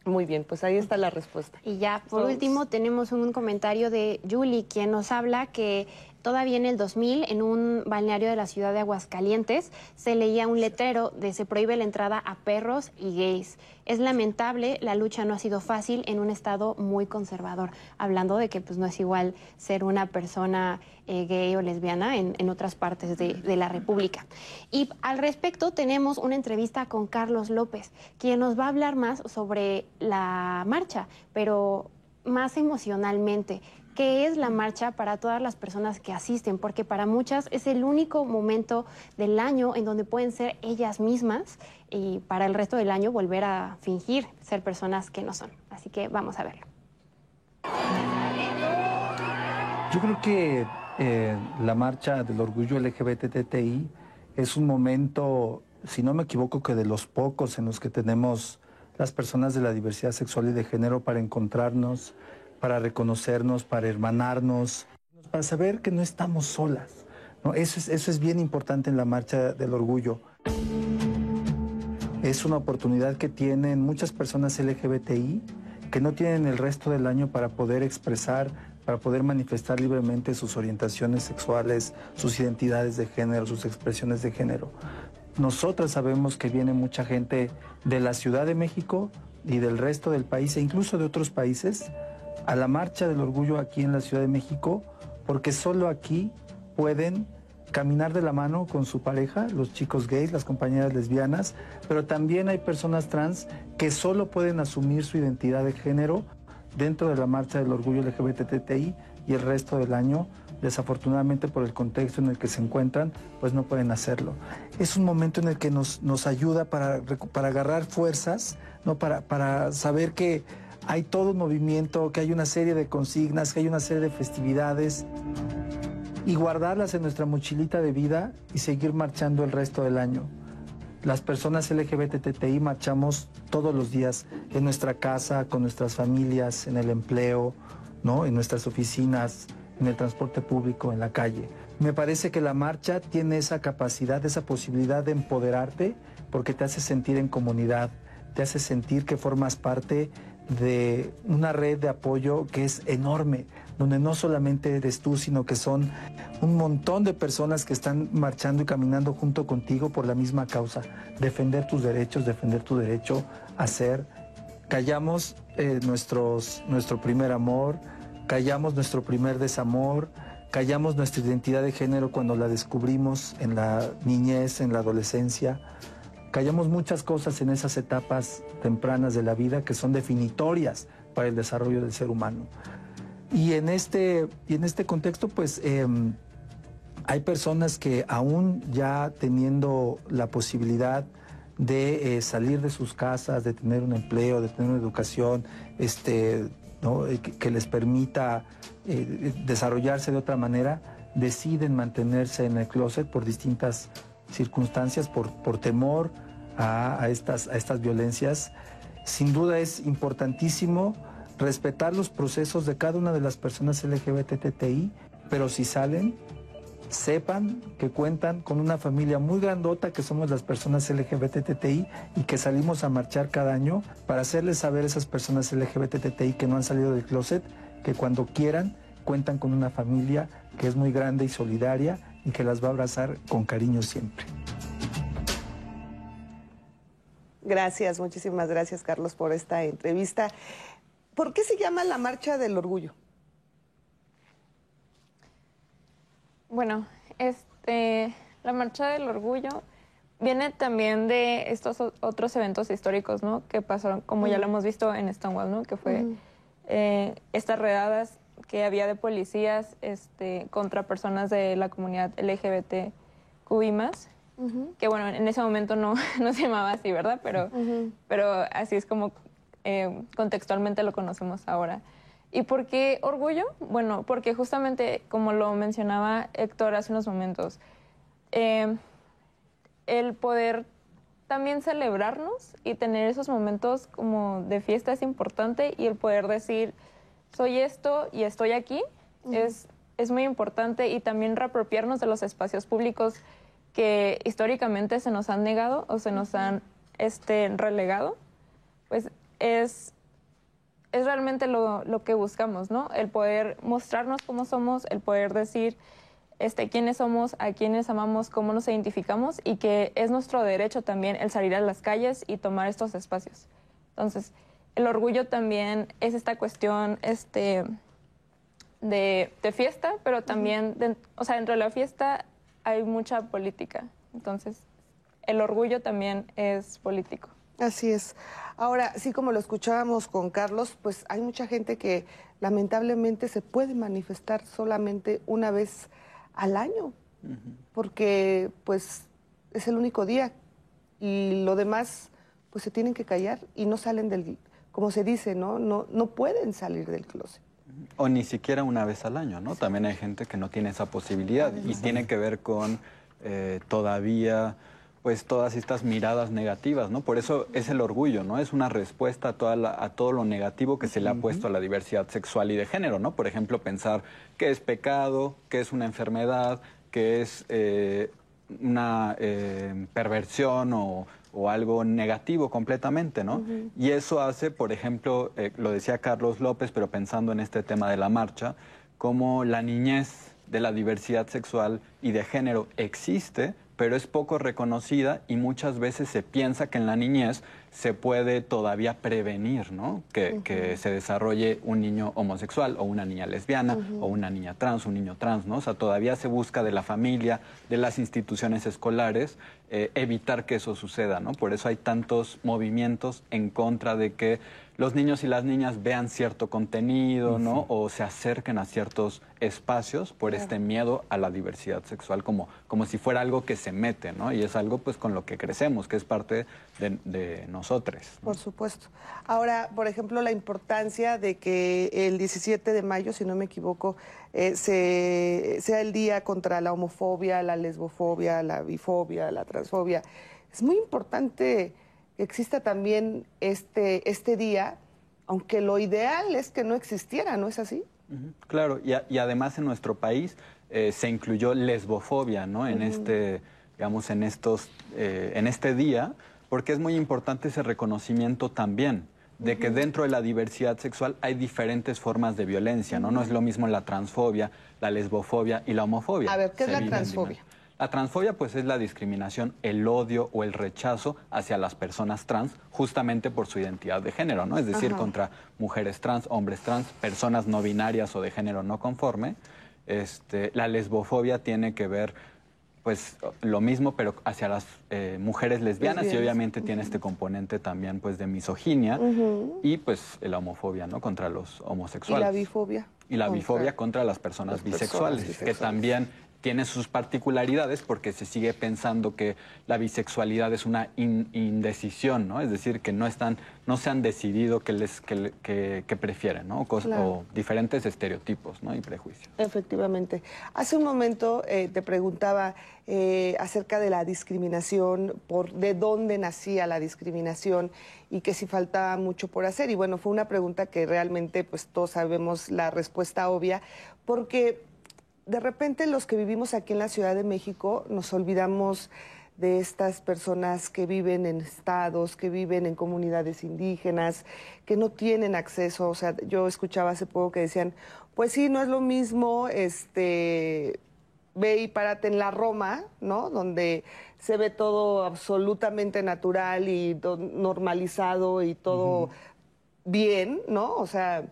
Muy bien, pues ahí está la respuesta. Y ya, por último, tenemos un comentario de Julie, quien nos habla que Todavía en el 2000, en un balneario de la ciudad de Aguascalientes, se leía un letrero de se prohíbe la entrada a perros y gays. Es lamentable, la lucha no ha sido fácil en un estado muy conservador, hablando de que pues, no es igual ser una persona eh, gay o lesbiana en, otras partes de, de, la República. Y al respecto tenemos una entrevista con Carlos López, quien nos va a hablar más sobre la marcha, pero más emocionalmente qué es la marcha para todas las personas que asisten, porque para muchas es el único momento del año en donde pueden ser ellas mismas y para el resto del año volver a fingir ser personas que no son. Así que vamos a verlo. Yo creo que eh, la marcha del orgullo LGBTTI es un momento, si no me equivoco, que de los pocos en los que tenemos las personas de la diversidad sexual y de género para encontrarnos, para reconocernos, para hermanarnos, para saber que no estamos solas. ¿no? Eso, es, eso es bien importante en la marcha del orgullo. Es una oportunidad que tienen muchas personas LGBTI que no tienen el resto del año para poder expresar, para poder manifestar libremente sus orientaciones sexuales, sus identidades de género, sus expresiones de género. Nosotras sabemos que viene mucha gente de la Ciudad de México y del resto del país e incluso de otros países a la marcha del orgullo aquí en la Ciudad de México, porque solo aquí pueden caminar de la mano con su pareja, los chicos gays, las compañeras lesbianas, pero también hay personas trans que solo pueden asumir su identidad de género dentro de la marcha del orgullo LGBTTI y el resto del año, desafortunadamente por el contexto en el que se encuentran, pues no pueden hacerlo. Es un momento en el que nos, nos ayuda para, para agarrar fuerzas, ¿no? para, para saber que hay todo un movimiento, que hay una serie de consignas, que hay una serie de festividades y guardarlas en nuestra mochilita de vida y seguir marchando el resto del año. Las personas LGBTTI marchamos todos los días en nuestra casa, con nuestras familias, en el empleo, ¿no? en nuestras oficinas, en el transporte público, en la calle. Me parece que la marcha tiene esa capacidad, esa posibilidad de empoderarte porque te hace sentir en comunidad, te hace sentir que formas parte de una red de apoyo que es enorme, donde no solamente eres tú, sino que son un montón de personas que están marchando y caminando junto contigo por la misma causa, defender tus derechos, defender tu derecho a ser. Callamos eh, nuestros, nuestro primer amor, callamos nuestro primer desamor, callamos nuestra identidad de género cuando la descubrimos en la niñez, en la adolescencia Callamos muchas cosas en esas etapas tempranas de la vida que son definitorias para el desarrollo del ser humano. Y en este, y en este contexto, pues em, hay personas que aún ya teniendo la posibilidad de eh, salir de sus casas, de tener un empleo, de tener una educación, este, eh, que, les permita eh, desarrollarse de otra manera, deciden mantenerse en el closet por distintas circunstancias, por, por temor, a, estas, a estas violencias. Sin duda es importantísimo respetar los procesos de cada una de las personas LGBTTI, pero si salen, sepan que cuentan con una familia muy grandota que somos las personas LGBTTI y que salimos a marchar cada año para hacerles saber a esas personas LGBTTI que no han salido del closet que cuando quieran cuentan con una familia que es muy grande y solidaria y que las va a abrazar con cariño siempre. Gracias, muchísimas gracias Carlos por esta entrevista. ¿Por qué se llama la Marcha del Orgullo? Bueno, este, la Marcha del Orgullo viene también de estos otros eventos históricos, ¿no? Que pasaron, como ya lo hemos visto en Stonewall, ¿no? Que fue eh, estas redadas que había de policías este, contra personas de la comunidad Más que bueno, en ese momento no, [laughs] no se llamaba así, ¿verdad? Pero, pero así es como eh, contextualmente lo conocemos ahora. ¿Y por qué orgullo? Bueno, porque justamente, como lo mencionaba Héctor hace unos momentos, eh, el poder también celebrarnos y tener esos momentos como de fiesta es importante y el poder decir, soy esto y estoy aquí, es, es muy importante y también reapropiarnos de los espacios públicos que históricamente se nos han negado o se nos han este, relegado, pues es, es realmente lo, lo que buscamos, ¿no? El poder mostrarnos cómo somos, el poder decir este, quiénes somos, a quiénes amamos, cómo nos identificamos y que es nuestro derecho también el salir a las calles y tomar estos espacios. Entonces, el orgullo también es esta cuestión este, de, fiesta, pero también, o sea, dentro de la fiesta hay mucha política. Entonces, el orgullo también es político. Así es. Ahora, sí como lo escuchábamos con Carlos, pues hay mucha gente que lamentablemente se puede manifestar solamente una vez al año, porque pues es el único día y lo demás pues se tienen que callar y no salen del, como se dice, ¿no? No, no pueden salir del closet. O ni siquiera una vez al año, ¿no? También hay gente que no tiene esa posibilidad y tiene que ver con eh, todavía pues todas estas miradas negativas, ¿no? Por eso es el orgullo, ¿no? Es una respuesta a, toda a todo lo negativo que se le ha puesto a la diversidad sexual y de género, ¿no? Por ejemplo, pensar que es pecado, que es una enfermedad, que es eh, una eh, perversión o, algo negativo completamente, ¿no? Y eso hace, por ejemplo, eh, lo decía Carlos López, pero pensando en este tema de la marcha, como la niñez de la diversidad sexual y de género existe, pero es poco reconocida y muchas veces se piensa que en la niñez se puede todavía prevenir, ¿no? Que, se desarrolle un niño homosexual o una niña lesbiana o una niña trans, un niño trans, ¿no? O sea, todavía se busca de la familia, de las instituciones escolares, eh, evitar que eso suceda, ¿no? Por eso hay tantos movimientos en contra de que los niños y las niñas vean cierto contenido, ¿no? O se acerquen a ciertos espacios por este miedo a la diversidad sexual, como, como si fuera algo que se mete, ¿no? Y es algo pues con lo que crecemos, que es parte de, nosotros. Por supuesto. Ahora, por ejemplo, la importancia de que el 17 de mayo, si no me equivoco, eh, sea el día contra la homofobia, la lesbofobia, la bifobia, la transfobia. Es muy importante exista también este, este día, aunque lo ideal es que no existiera, ¿no es así? Claro, y, además en nuestro país eh, se incluyó lesbofobia, ¿no? En este, digamos, en estos, eh, en este día, porque es muy importante ese reconocimiento también de que dentro de la diversidad sexual hay diferentes formas de violencia, ¿no? No es lo mismo la transfobia, la lesbofobia y la homofobia. A ver, ¿qué es la transfobia? La transfobia pues es la discriminación, el odio o el rechazo hacia las personas trans justamente por su identidad de género, ¿no? Es decir, contra mujeres trans, hombres trans, personas no binarias o de género no conforme. Este, la lesbofobia tiene que ver pues lo mismo pero hacia las eh, mujeres lesbianas y obviamente tiene este componente también pues de misoginia y pues la homofobia, ¿no? Contra los homosexuales. Y la bifobia. Y la bifobia contra las personas, bisexuales, que también tiene sus particularidades porque se sigue pensando que la bisexualidad es una indecisión, ¿no? Es decir, que no están, no se han decidido qué les que, prefieren, ¿no? O diferentes estereotipos, ¿no? Y prejuicios. Efectivamente. Hace un momento eh, te preguntaba eh, acerca de la discriminación, por de dónde nacía la discriminación y que si faltaba mucho por hacer. Y bueno, fue una pregunta que realmente, pues todos sabemos la respuesta obvia, porque de repente los que vivimos aquí en la Ciudad de México nos olvidamos de estas personas que viven en estados, que viven en comunidades indígenas, que no tienen acceso. O sea, yo escuchaba hace poco que decían, pues sí, no es lo mismo, este, ve y párate en la Roma, ¿no? Donde se ve todo absolutamente natural y normalizado y todo bien, ¿no? O sea,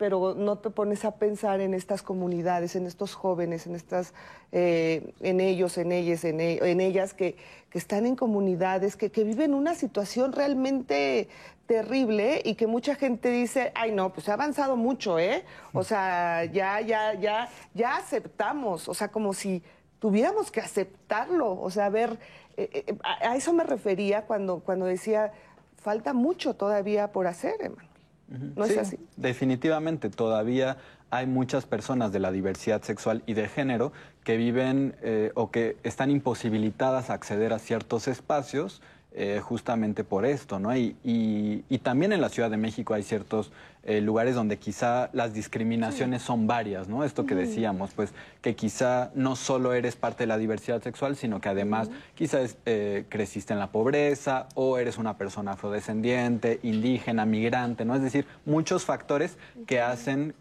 pero no te pones a pensar en estas comunidades, en estos jóvenes, en estas, eh, en ellos, en ellas, en, e, ellas que, están en comunidades, que, viven una situación realmente terrible y que mucha gente dice, ay no, pues ha avanzado mucho, ¿eh? O sea, ya, ya, ya, ya aceptamos, o sea, como si tuviéramos que aceptarlo, o sea, ver, eh, eh, a, eso me refería cuando, cuando decía, falta mucho todavía por hacer, hermano. ¿No es así? Definitivamente, todavía hay muchas personas de la diversidad sexual y de género que viven eh, o que están imposibilitadas a acceder a ciertos espacios eh, justamente por esto, ¿no? Y, y, también en la Ciudad de México hay ciertos eh, lugares donde quizá las discriminaciones son varias, ¿no? Esto que decíamos, pues que quizá no solo eres parte de la diversidad sexual, sino que además quizás eh, creciste en la pobreza o eres una persona afrodescendiente, indígena, migrante, ¿no? Es decir, muchos factores que hacen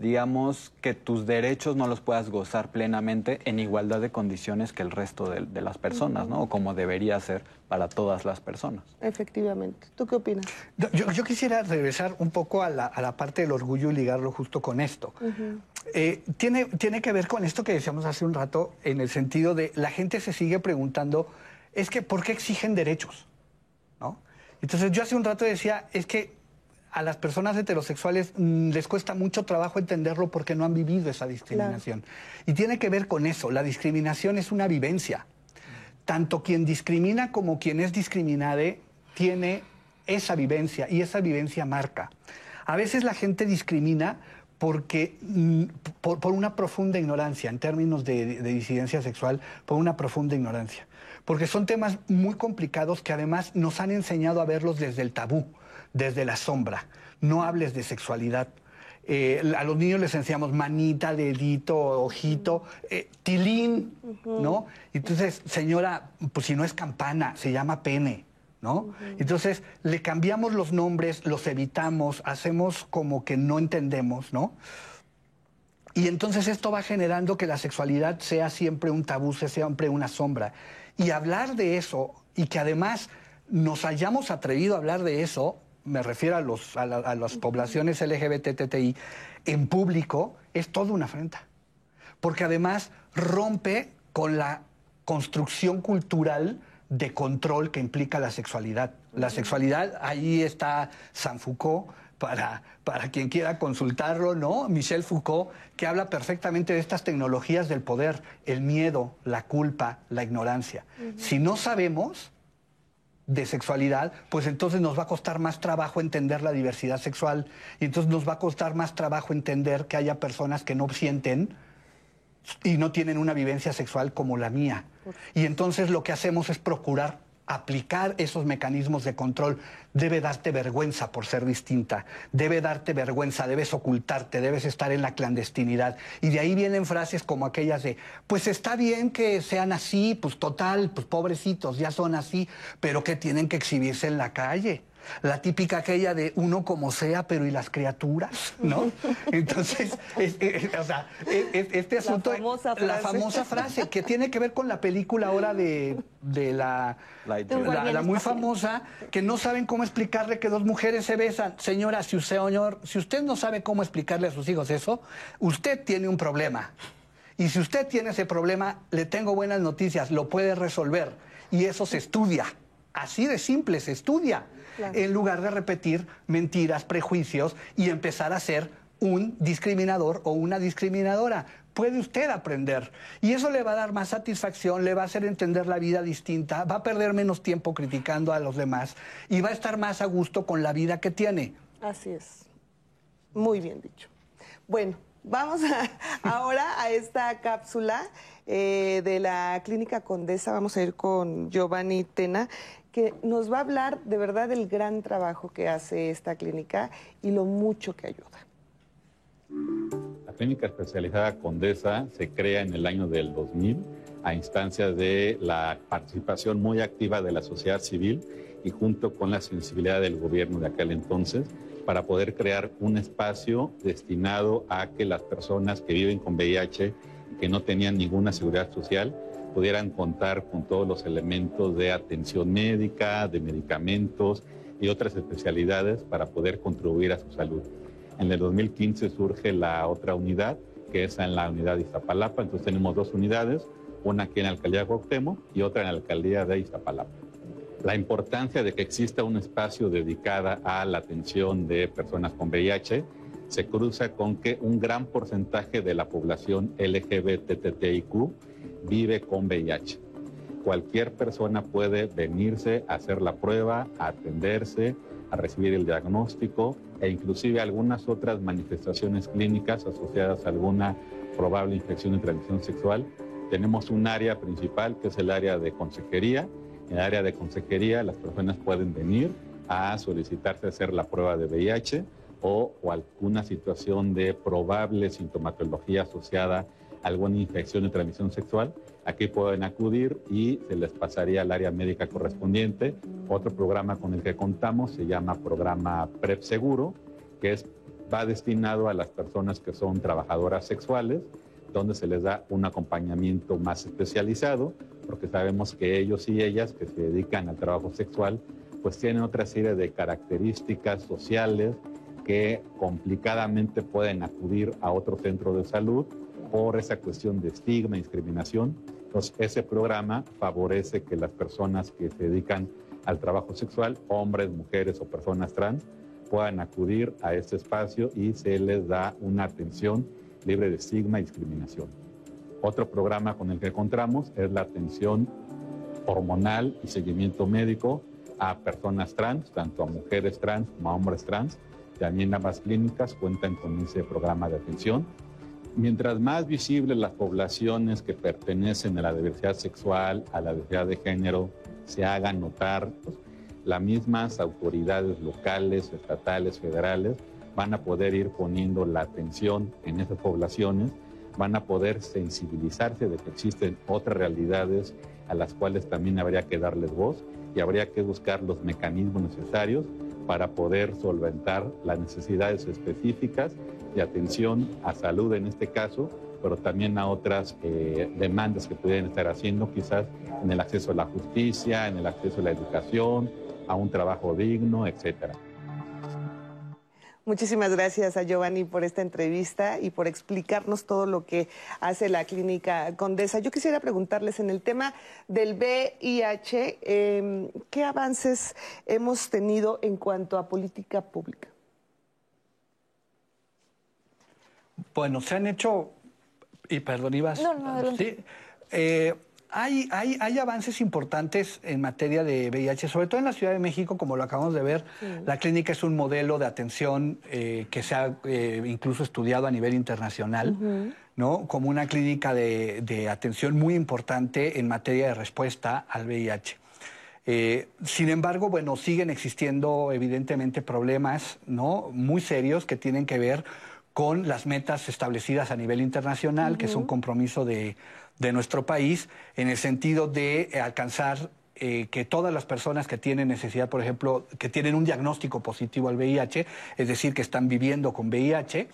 digamos, que tus derechos no los puedas gozar plenamente en igualdad de condiciones que el resto de, las personas, ¿no? O como debería ser para todas las personas. Efectivamente. ¿Tú qué opinas? Yo, quisiera regresar un poco a la, parte del orgullo y ligarlo justo con esto. Eh, tiene, tiene que ver con esto que decíamos hace un rato, en el sentido de la gente se sigue preguntando, es que, ¿por qué exigen derechos? ¿No? Entonces yo hace un rato decía, es que a las personas heterosexuales mm, les cuesta mucho trabajo entenderlo porque no han vivido esa discriminación. Y tiene que ver con eso, la discriminación es una vivencia. Tanto quien discrimina como quien es discriminado tiene esa vivencia y esa vivencia marca. A veces la gente discrimina porque mm, por, una profunda ignorancia, en términos de disidencia sexual, por una profunda ignorancia. Porque son temas muy complicados que además nos han enseñado a verlos desde el tabú desde la sombra. No hables de sexualidad. Eh, a los niños les enseñamos manita, dedito, ojito, eh, tilín, ¿no? Entonces, señora, pues si no es campana, se llama pene, ¿no? Entonces, le cambiamos los nombres, los evitamos, hacemos como que no entendemos, ¿no? Y entonces esto va generando que la sexualidad sea siempre un tabú, sea siempre una sombra. Y hablar de eso, y que además nos hayamos atrevido a hablar de eso, me refiero a, los, a, las poblaciones LGBTTI, en público, es toda una afrenta. Porque además rompe con la construcción cultural de control que implica la sexualidad. La sexualidad, ahí está San Foucault, para, para quien quiera consultarlo, ¿no? Michel Foucault, que habla perfectamente de estas tecnologías del poder, el miedo, la culpa, la ignorancia. Si no sabemos, de sexualidad, pues entonces nos va a costar más trabajo entender la diversidad sexual y entonces nos va a costar más trabajo entender que haya personas que no sienten y no tienen una vivencia sexual como la mía. Y entonces lo que hacemos es procurar aplicar esos mecanismos de control. Debe darte vergüenza por ser distinta, debe darte vergüenza, debes ocultarte, debes estar en la clandestinidad. Y de ahí vienen frases como aquellas de, pues está bien que sean así, pues total, pues pobrecitos, ya son así, pero que tienen que exhibirse en la calle. La típica aquella de uno como sea, pero ¿y las criaturas? ¿No? [laughs] Entonces, o sea, este asunto, la famosa, frase. que tiene que ver con la película ahora de, la, la, muy famosa, que no saben cómo explicarle que dos mujeres se besan. Señora, si usted, señor, si usted no sabe cómo explicarle a sus hijos eso, usted tiene un problema. Y si usted tiene ese problema, le tengo buenas noticias, lo puede resolver. Y eso se estudia. Así de simple, se estudia en lugar de repetir mentiras, prejuicios y empezar a ser un discriminador o una discriminadora. Puede usted aprender y eso le va a dar más satisfacción, le va a hacer entender la vida distinta, va a perder menos tiempo criticando a los demás y va a estar más a gusto con la vida que tiene. Así es. Muy bien dicho. Bueno, vamos [laughs] ahora a esta cápsula eh, de la Clínica Condesa. Vamos a ir con Giovanni Tena que nos va a hablar de verdad del gran trabajo que hace esta clínica y lo mucho que ayuda. La clínica especializada Condesa se crea en el año del 2000 a instancia de la participación muy activa de la sociedad civil y junto con la sensibilidad del gobierno de aquel entonces para poder crear un espacio destinado a que las personas que viven con VIH que no tenían ninguna seguridad social pudieran contar con todos los elementos de atención médica, de medicamentos y otras especialidades para poder contribuir a su salud. En el 2015 surge la otra unidad, que es en la unidad de Iztapalapa. Entonces tenemos dos unidades, una aquí en la alcaldía de y otra en la alcaldía de Iztapalapa. La importancia de que exista un espacio dedicado a la atención de personas con VIH se cruza con que un gran porcentaje de la población LGBTTIQ vive con VIH. cualquier persona puede venirse a hacer la prueba, a atenderse, a recibir el diagnóstico e inclusive algunas otras manifestaciones clínicas asociadas a alguna probable infección de transmisión sexual. Tenemos un área principal que es el área de consejería. En el área de consejería las personas pueden venir a solicitarse hacer la prueba de VIH o, o alguna situación de probable sintomatología asociada a alguna infección de transmisión sexual Aquí pueden acudir y se les pasaría al área médica correspondiente. Otro programa con el que contamos se llama programa PrEP Seguro, que es, va destinado a las personas que son trabajadoras sexuales, donde se les da un acompañamiento más especializado, porque sabemos que ellos y ellas que se dedican al trabajo sexual, pues tienen otra serie de características sociales que complicadamente pueden acudir a otro centro de salud por esa cuestión de estigma, discriminación. Entonces, ese programa favorece que las personas que se dedican al trabajo sexual, hombres, mujeres o personas trans, puedan acudir a este espacio y se les da una atención libre de estigma y discriminación. Otro programa con el que encontramos es la atención hormonal y seguimiento médico a personas trans, tanto a mujeres trans como a hombres trans. También ambas clínicas cuentan con ese programa de atención. Mientras más visibles las poblaciones que pertenecen a la diversidad sexual, a la diversidad de género, se hagan notar, pues, las mismas autoridades locales, estatales, federales, van a poder ir poniendo la atención en esas poblaciones, van a poder sensibilizarse de que existen otras realidades a las cuales también habría que darles voz y habría que buscar los mecanismos necesarios para poder solventar las necesidades específicas de atención a salud en este caso, pero también a otras eh, demandas que pudieran estar haciendo, quizás en el acceso a la justicia, en el acceso a la educación, a un trabajo digno, etcétera. Muchísimas gracias a Giovanni por esta entrevista y por explicarnos todo lo que hace la clínica Condesa. Yo quisiera preguntarles en el tema del VIH, em, ¿qué avances hemos tenido en cuanto a política pública? Bueno, se han hecho, y perdón, ibas. No, no, Sí. Eh, hay, hay, hay, avances importantes en materia de VIH, sobre todo en la Ciudad de México, como lo acabamos de ver. La clínica es un modelo de atención eh, que se ha eh, incluso estudiado a nivel internacional, ¿no? Como una clínica de, de, atención muy importante en materia de respuesta al VIH. Eh, sin embargo, bueno, siguen existiendo evidentemente problemas, ¿no? Muy serios que tienen que ver con las metas establecidas a nivel internacional, que es un compromiso de, nuestro país, en el sentido de alcanzar eh, que todas las personas que tienen necesidad, por ejemplo, que tienen un diagnóstico positivo al VIH, es decir, que están viviendo con VIH,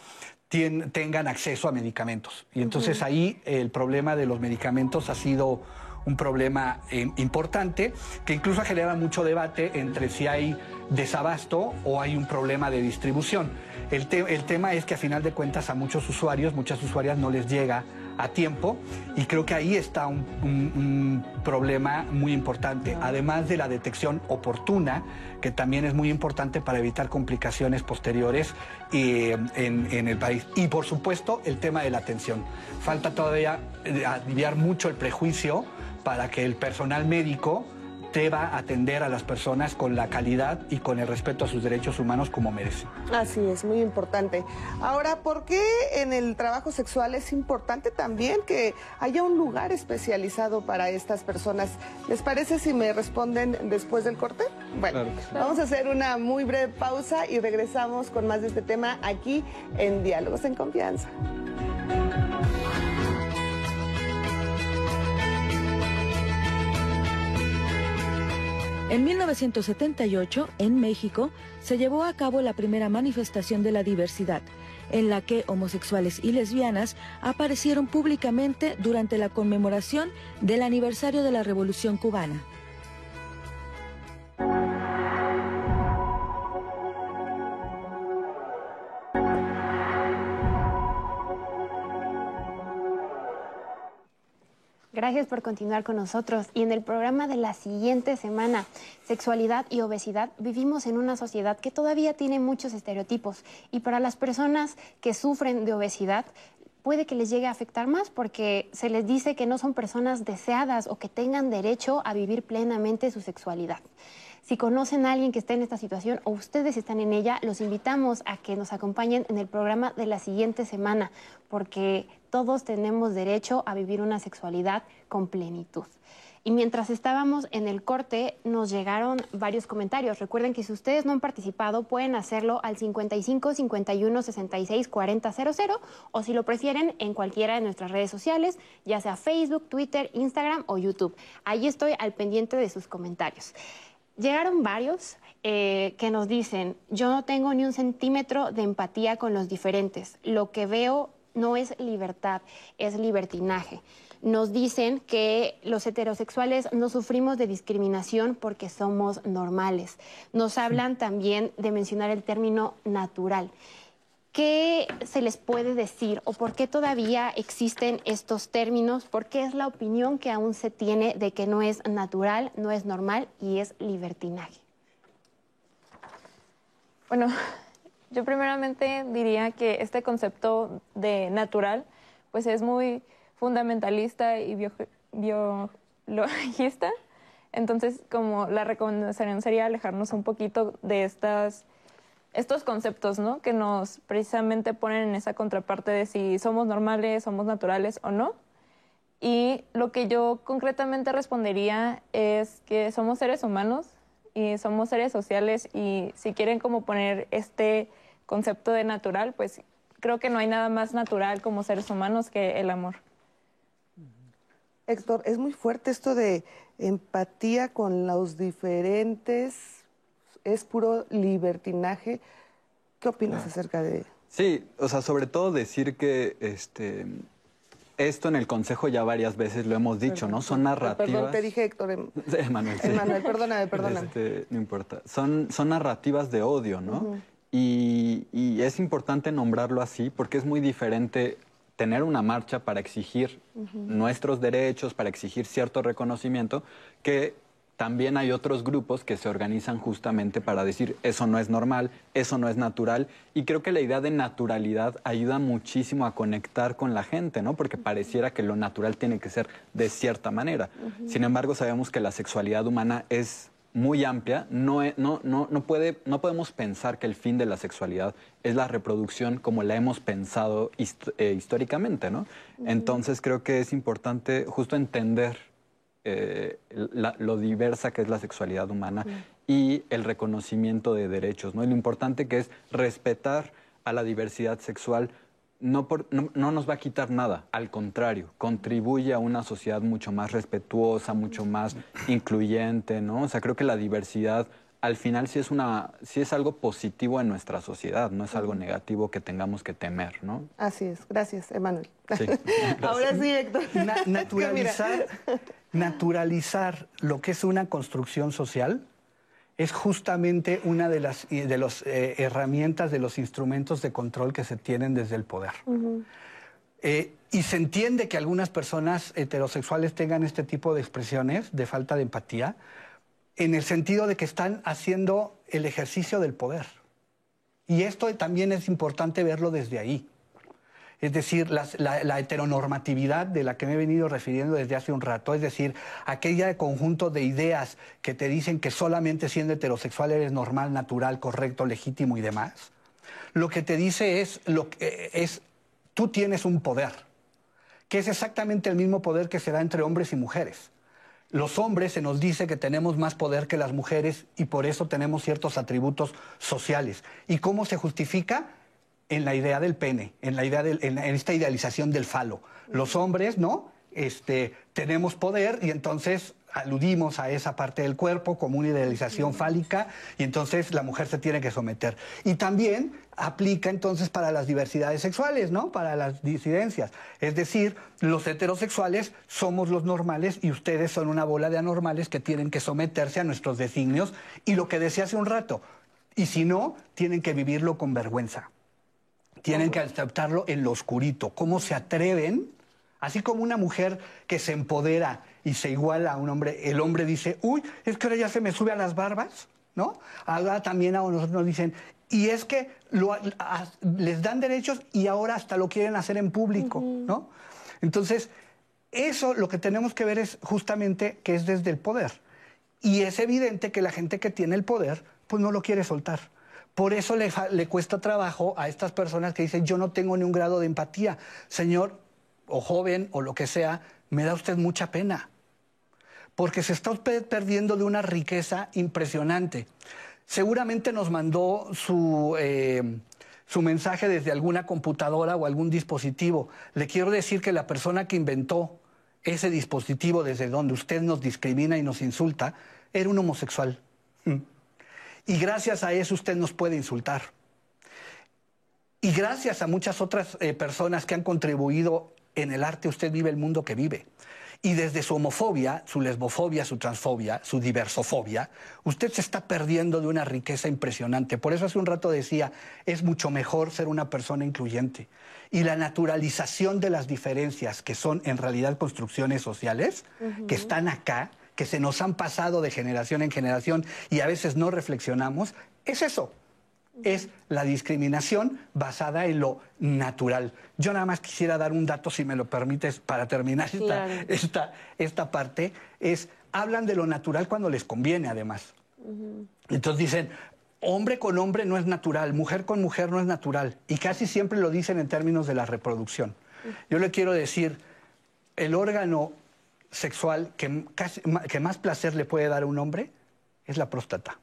tengan acceso a medicamentos. Y entonces ahí el problema de los medicamentos ha sido un problema eh, importante que incluso genera mucho debate entre si hay desabasto o hay un problema de distribución. El, tema es que a final de cuentas a muchos usuarios, muchas usuarias no les llega a tiempo y creo que ahí está un, problema muy importante, además de la detección oportuna, que también es muy importante para evitar complicaciones posteriores eh, en, el país. Y por supuesto el tema de la atención. Falta todavía eh, aliviar mucho el prejuicio para que el personal médico deba atender a las personas con la calidad y con el respeto a sus derechos humanos como merecen. Así es, muy importante. Ahora, ¿por qué en el trabajo sexual es importante también que haya un lugar especializado para estas personas? ¿Les parece si me responden después del corte? Bueno, vamos a hacer una muy breve pausa y regresamos con más de este tema aquí en Diálogos en Confianza. En 1978, en México, se llevó a cabo la primera manifestación de la diversidad, en la que homosexuales y lesbianas aparecieron públicamente durante la conmemoración del aniversario de la Revolución cubana. Gracias por continuar con nosotros. Y en el programa de la siguiente semana, Sexualidad y Obesidad, vivimos en una sociedad que todavía tiene muchos estereotipos. Y para las personas que sufren de obesidad, puede que les llegue a afectar más porque se les dice que no son personas deseadas o que tengan derecho a vivir plenamente su sexualidad. Si conocen a alguien que está en esta situación o ustedes están en ella, los invitamos a que nos acompañen en el programa de la siguiente semana, porque todos tenemos derecho a vivir una sexualidad con plenitud. Y mientras estábamos en el corte, nos llegaron varios comentarios. Recuerden que si ustedes no han participado, pueden hacerlo al 55 51 66 40 00 o si lo prefieren, en cualquiera de nuestras redes sociales, ya sea Facebook, Twitter, Instagram o YouTube. Ahí estoy al pendiente de sus comentarios. Llegaron varios eh, que nos dicen, yo no tengo ni un centímetro de empatía con los diferentes. Lo que veo no es libertad, es libertinaje. Nos dicen que los heterosexuales no sufrimos de discriminación porque somos normales. Nos hablan también de mencionar el término natural. ¿Qué se les puede decir o por qué todavía existen estos términos? ¿Por qué es la opinión que aún se tiene de que no es natural, no es normal y es libertinaje? Bueno, [laughs] yo primeramente diría que este concepto de natural pues es muy fundamentalista y biologista. Entonces, como la recomendación sería alejarnos un poquito de estas, estos conceptos, ¿no? Que nos precisamente ponen en esa contraparte de si somos normales, somos naturales o no. Y lo que yo concretamente respondería es que somos seres humanos y somos seres sociales y si quieren como poner este concepto de natural, pues creo que no hay nada más natural como seres humanos que el amor. Héctor, es muy fuerte esto de empatía con los diferentes, es puro libertinaje. ¿Qué opinas acerca de...? Sí, o sea, sobre todo decir que este, esto en el Consejo ya varias veces lo hemos dicho, ¿no? Son narrativas... Perdón, te dije Héctor. Em- [laughs] Emanuel, sí. Emanuel, perdóname, [laughs] perdóname. Este, no importa. Son, son narrativas de odio, ¿no? y, y es importante nombrarlo así porque es muy diferente tener una marcha para exigir nuestros derechos, para exigir cierto reconocimiento, que también hay otros grupos que se organizan justamente para decir eso no es normal, eso no es natural. Y creo que la idea de naturalidad ayuda muchísimo a conectar con la gente, ¿no? Porque pareciera que lo natural tiene que ser de cierta manera. Sin embargo, sabemos que la sexualidad humana es muy amplia, no, no, no, no, puede, no podemos pensar que el fin de la sexualidad es la reproducción como la hemos pensado eh, históricamente, ¿no? Entonces creo que es importante justo entender eh, lo diversa que es la sexualidad humana y el reconocimiento de derechos, ¿no? Y lo importante que es respetar a la diversidad sexual no, no, nos va a quitar nada, al contrario, contribuye a una sociedad mucho más respetuosa, mucho más incluyente, ¿no? O sea, creo que la diversidad al final sí es, una, sí es algo positivo en nuestra sociedad, no es algo negativo que tengamos que temer, ¿no? Así es, gracias, Emanuel. [laughs] Ahora sí, Héctor. [laughs] naturalizar, [laughs] naturalizar lo que es una construcción social es justamente una de las de los, eh, herramientas, de los instrumentos de control que se tienen desde el poder. Eh, y se entiende que algunas personas heterosexuales tengan este tipo de expresiones de falta de empatía, en el sentido de que están haciendo el ejercicio del poder. Y esto también es importante verlo desde ahí. Es decir, la, heteronormatividad de la que me he venido refiriendo desde hace un rato, es decir, aquella conjunto de ideas que te dicen que solamente siendo heterosexual eres normal, natural, correcto, legítimo y demás, lo que te dice es, lo que, es tú tienes un poder, que es exactamente el mismo poder que se da entre hombres y mujeres. Los hombres se nos dice que tenemos más poder que las mujeres y por eso tenemos ciertos atributos sociales. ¿Y cómo se justifica? en la idea del pene, en la idea en, esta idealización del falo. Los hombres, ¿no? Este, tenemos poder y entonces aludimos a esa parte del cuerpo como una idealización fálica y entonces la mujer se tiene que someter. Y también aplica entonces para las diversidades sexuales, ¿no? Para las disidencias. Es decir, los heterosexuales somos los normales y ustedes son una bola de anormales que tienen que someterse a nuestros designios y lo que decía hace un rato. Y si no, tienen que vivirlo con vergüenza tienen que aceptarlo en lo oscurito. ¿Cómo se atreven? Así como una mujer que se empodera y se iguala a un hombre, el hombre dice, uy, es que ahora ya se me sube a las barbas, ¿no? Ahora también a nosotros nos dicen, Y es que les dan derechos y ahora hasta lo quieren hacer en público, ¿no? Entonces, eso lo que tenemos que ver es justamente que es desde el poder. Y es evidente que la gente que tiene el poder, pues no lo quiere soltar. Por eso le, le, cuesta trabajo a estas personas que dicen, yo no tengo ni un grado de empatía. Señor, o joven, o lo que sea, me da usted mucha pena. Porque se está usted perdiendo de una riqueza impresionante. Seguramente nos mandó su, eh, su mensaje desde alguna computadora o algún dispositivo. Le quiero decir que la persona que inventó ese dispositivo desde donde usted nos discrimina y nos insulta era un homosexual. Mm. Y gracias a eso usted nos puede insultar. Y gracias a muchas otras eh, personas que han contribuido en el arte, usted vive el mundo que vive. Y desde su homofobia, su lesbofobia, su transfobia, su diversofobia, usted se está perdiendo de una riqueza impresionante. Por eso hace un rato decía, es mucho mejor ser una persona incluyente. Y la naturalización de las diferencias, que son en realidad construcciones sociales, que están acá, que se nos han pasado de generación en generación y a veces no reflexionamos, es eso es la discriminación basada en lo natural. Yo nada más quisiera dar un dato, si me lo permites, para terminar esta, parte, es, hablan de lo natural cuando les conviene, además. Entonces dicen, hombre con hombre no es natural, mujer con mujer no es natural, y casi siempre lo dicen en términos de la reproducción. Yo le quiero decir, el órgano sexual que, que más placer le puede dar a un hombre es la próstata.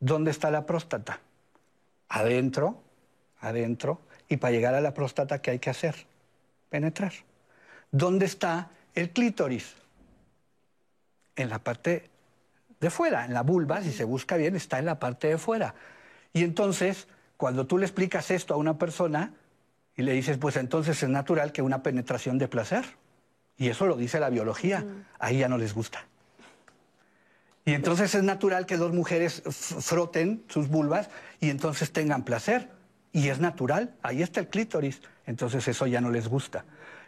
¿Dónde está la próstata? Adentro, adentro, y para llegar a la próstata, ¿qué hay que hacer? Penetrar. ¿Dónde está el clítoris? En la parte de fuera, en la vulva, si se busca bien, está en la parte de fuera. Y entonces, cuando tú le explicas esto a una persona y le dices, pues entonces es natural que una penetración de placer. Y eso lo dice la biología, ahí ya no les gusta. Y entonces es natural que dos mujeres froten sus vulvas y entonces tengan placer. Y es natural, ahí está el clítoris. Entonces eso ya no les gusta.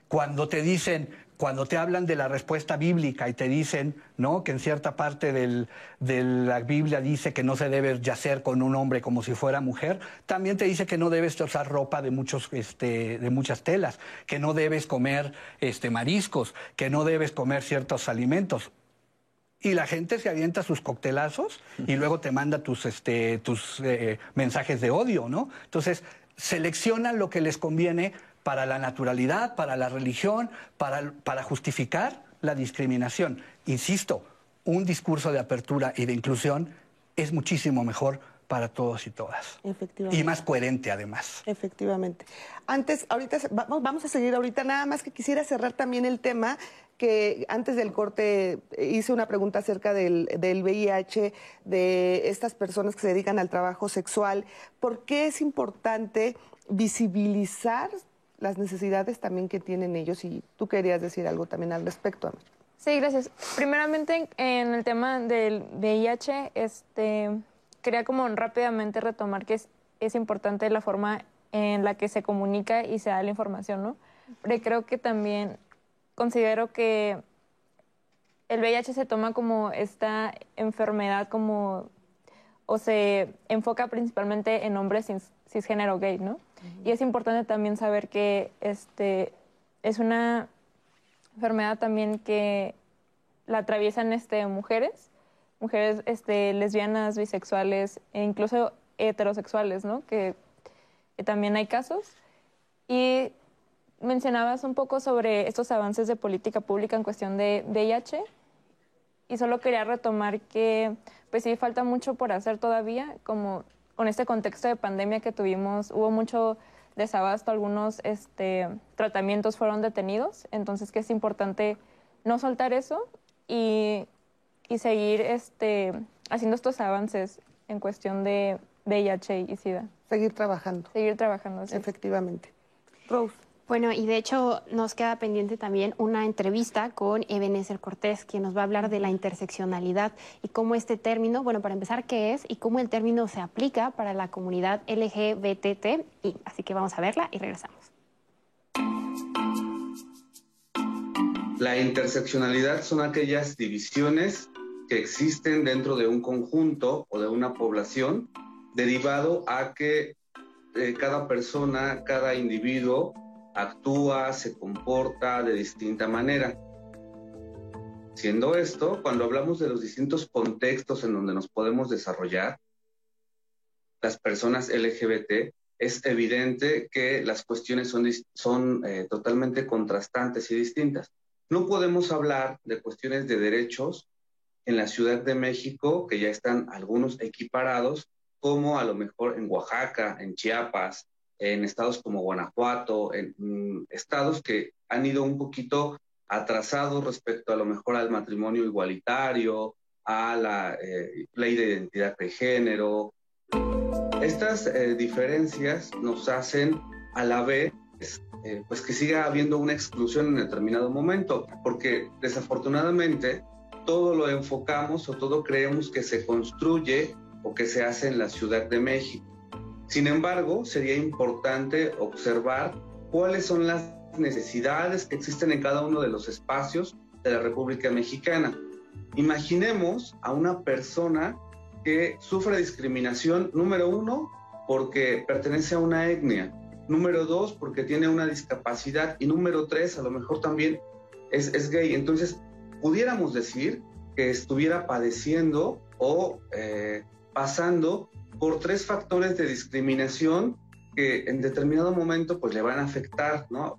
Cuando te dicen, cuando te hablan de la respuesta bíblica y te dicen, ¿no? Que en cierta parte de la Biblia dice que no se debe yacer con un hombre como si fuera mujer, también te dice que no debes usar ropa de muchos, este, de muchas telas, que no debes comer, este, mariscos, que no debes comer ciertos alimentos y la gente se avienta sus coctelazos y luego te manda tus, este, tus eh, mensajes de odio, ¿no? Entonces, seleccionan lo que les conviene para la naturalidad, para la religión, para, para justificar la discriminación. Insisto, un discurso de apertura y de inclusión es muchísimo mejor para todos y todas. Efectivamente. Y más coherente además. Efectivamente. Antes, ahorita vamos a seguir ahorita, nada más que quisiera cerrar también el tema que antes del corte hice una pregunta acerca del, del, VIH, de estas personas que se dedican al trabajo sexual. ¿Por qué es importante visibilizar las necesidades también que tienen ellos? Y tú querías decir algo también al respecto. Sí, gracias. Primeramente, en el tema del VIH, este, quería como rápidamente retomar que es, es importante la forma en la que se comunica y se da la información, ¿no? Porque creo que también considero que el VIH se toma como esta enfermedad como o se enfoca principalmente en hombres cisgénero gay, ¿no? Y es importante también saber que este es una enfermedad también que la atraviesan este mujeres, mujeres este lesbianas, bisexuales e incluso heterosexuales, ¿no? Que, que también hay casos. Y mencionabas un poco sobre estos avances de política pública en cuestión de VIH y solo quería retomar que pues sí falta mucho por hacer todavía, como con este contexto de pandemia que tuvimos, hubo mucho desabasto, algunos este, tratamientos fueron detenidos, entonces que es importante no soltar eso y, y seguir este, haciendo estos avances en cuestión de VIH y SIDA. Seguir trabajando. Seguir trabajando, sí. Efectivamente. Rose. Bueno, y de hecho nos queda pendiente también una entrevista con Ebenezer Cortés, quien nos va a hablar de la interseccionalidad y cómo este término, bueno, para empezar, qué es y cómo el término se aplica para la comunidad LGBTT. Y así que vamos a verla y regresamos. La interseccionalidad son aquellas divisiones que existen dentro de un conjunto o de una población derivado a que eh, cada persona, cada individuo actúa, se comporta de distinta manera. Siendo esto, cuando hablamos de los distintos contextos en donde nos podemos desarrollar, las personas LGBT, es evidente que las cuestiones son, son eh, totalmente contrastantes y distintas. No podemos hablar de cuestiones de derechos en la Ciudad de México, que ya están algunos equiparados, como a lo mejor en Oaxaca, en Chiapas, en estados como Guanajuato, en mm, estados que han ido un poquito atrasados respecto a lo mejor al matrimonio igualitario, a la eh, ley de identidad de género. Estas eh, diferencias nos hacen a la vez eh, pues que siga habiendo una exclusión en determinado momento, porque desafortunadamente todo lo enfocamos o todo creemos que se construye o que se hace en la Ciudad de México. Sin embargo, sería importante observar cuáles son las necesidades que existen en cada uno de los espacios de la República Mexicana. Imaginemos a una persona que sufre discriminación, número uno, porque pertenece a una etnia, número dos, porque tiene una discapacidad y número tres, a lo mejor también es, gay. Entonces, pudiéramos decir que estuviera padeciendo o eh, pasando por tres factores de discriminación que en determinado momento pues le van a afectar, ¿no?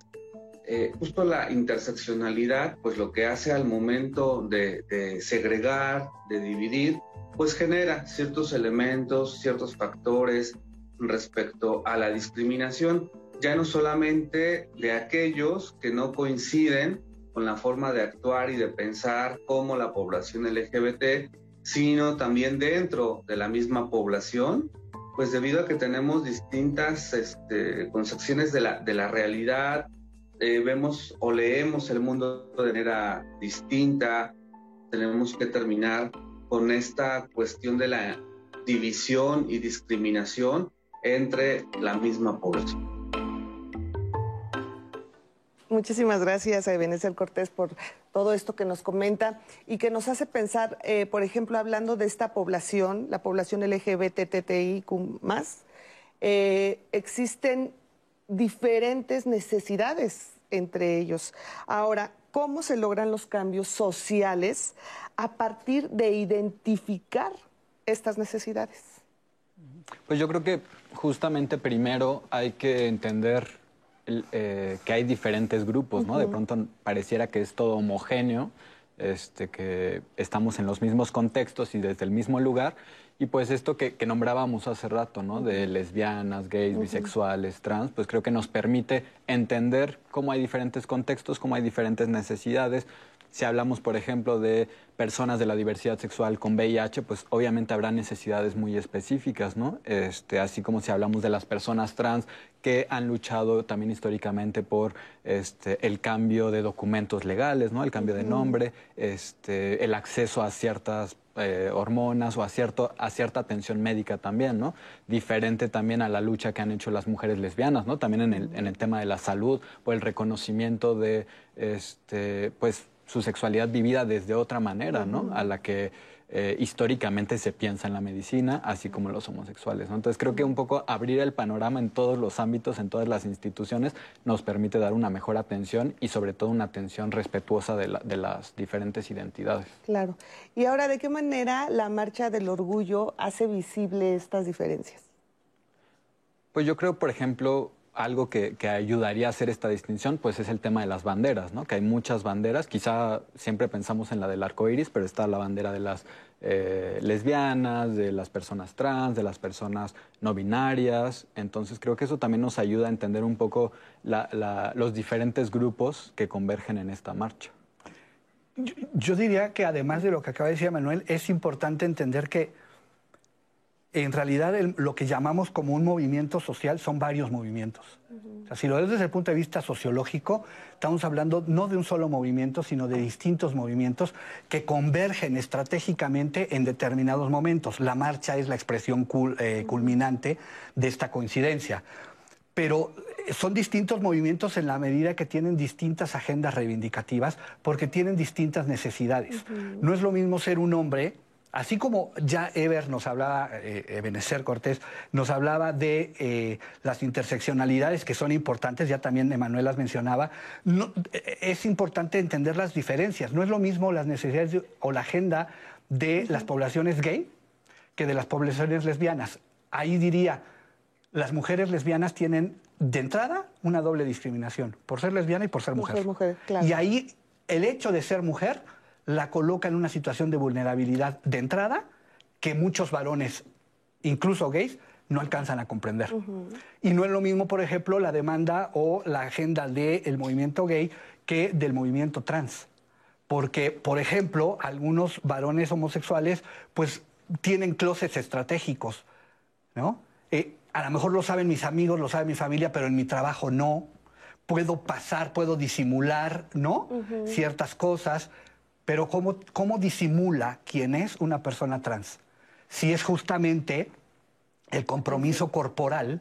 Eh, justo la interseccionalidad, pues lo que hace al momento de, de, segregar, de dividir, pues genera ciertos elementos, ciertos factores respecto a la discriminación, ya no solamente de aquellos que no coinciden con la forma de actuar y de pensar como la población LGBT, sino también dentro de la misma población, pues debido a que tenemos distintas este, concepciones de la, de la realidad, eh, vemos o leemos el mundo de manera distinta, tenemos que terminar con esta cuestión de la división y discriminación entre la misma población. Muchísimas gracias a Ebenezer Cortés por todo esto que nos comenta y que nos hace pensar, eh, por ejemplo, hablando de esta población, la población LGBTTIQ eh, existen diferentes necesidades entre ellos. Ahora, ¿cómo se logran los cambios sociales a partir de identificar estas necesidades? Pues yo creo que justamente primero hay que entender eh, que hay diferentes grupos, ¿no? De pronto pareciera que es todo homogéneo, este, que estamos en los mismos contextos y desde el mismo lugar. Y pues esto que, nombrábamos hace rato, ¿no? De lesbianas, gays, bisexuales, trans, pues creo que nos permite entender cómo hay diferentes contextos, cómo hay diferentes necesidades, si hablamos, por ejemplo, de personas de la diversidad sexual con VIH, pues obviamente habrá necesidades muy específicas, ¿no? Este, así como si hablamos de las personas trans que han luchado también históricamente por este, el cambio de documentos legales, ¿no? El cambio de nombre, este, el acceso a ciertas eh, hormonas o a, cierto, a cierta atención médica también, ¿no? Diferente también a la lucha que han hecho las mujeres lesbianas, ¿no? También en el, en el tema de la salud o el reconocimiento de, este, pues, su sexualidad vivida desde otra manera, ¿no? A la que eh, históricamente se piensa en la medicina, así como los homosexuales. ¿no? Entonces creo que un poco abrir el panorama en todos los ámbitos, en todas las instituciones, nos permite dar una mejor atención y sobre todo una atención respetuosa de, de las diferentes identidades. Claro. Y ahora, ¿de qué manera la Marcha del Orgullo hace visible estas diferencias? Pues yo creo, por ejemplo, algo que, ayudaría a hacer esta distinción, pues es el tema de las banderas, ¿no? Que hay muchas banderas, quizá siempre pensamos en la del arco iris, pero está la bandera de las eh, lesbianas, de las personas trans, de las personas no binarias. Entonces creo que eso también nos ayuda a entender un poco los diferentes grupos que convergen en esta marcha. yo diría que además de lo que acaba de decir Manuel, es importante entender que en realidad lo que llamamos como un movimiento social son varios movimientos. si lo ves desde el punto de vista sociológico, estamos hablando no de un solo movimiento, sino de distintos movimientos que convergen estratégicamente en determinados momentos. La marcha es la expresión eh, culminante de esta coincidencia. Pero eh, son distintos movimientos en la medida que tienen distintas agendas reivindicativas porque tienen distintas necesidades. No es lo mismo ser un hombre Así como ya Ever nos hablaba, eh, Ebenezer Cortés, nos hablaba de eh, las interseccionalidades que son importantes, ya también Emanuel las mencionaba, eh, es importante entender las diferencias. No es lo mismo las necesidades o la agenda de las poblaciones gay que de las poblaciones lesbianas. Ahí diría, las mujeres lesbianas tienen de entrada una doble discriminación, por ser lesbiana y por ser mujer. Y ahí el hecho de ser mujer la coloca en una situación de vulnerabilidad de entrada que muchos varones, incluso gays, no alcanzan a comprender. Y no es lo mismo, por ejemplo, la demanda o la agenda del movimiento gay que del movimiento trans. Porque, por ejemplo, algunos varones homosexuales pues tienen closets estratégicos, ¿no? Eh, a lo mejor lo saben mis amigos, lo sabe mi familia, pero en mi trabajo no. Puedo pasar, puedo disimular, ¿no? Ciertas cosas. Pero ¿cómo, ¿cómo disimula quién es una persona trans? Si es justamente el compromiso corporal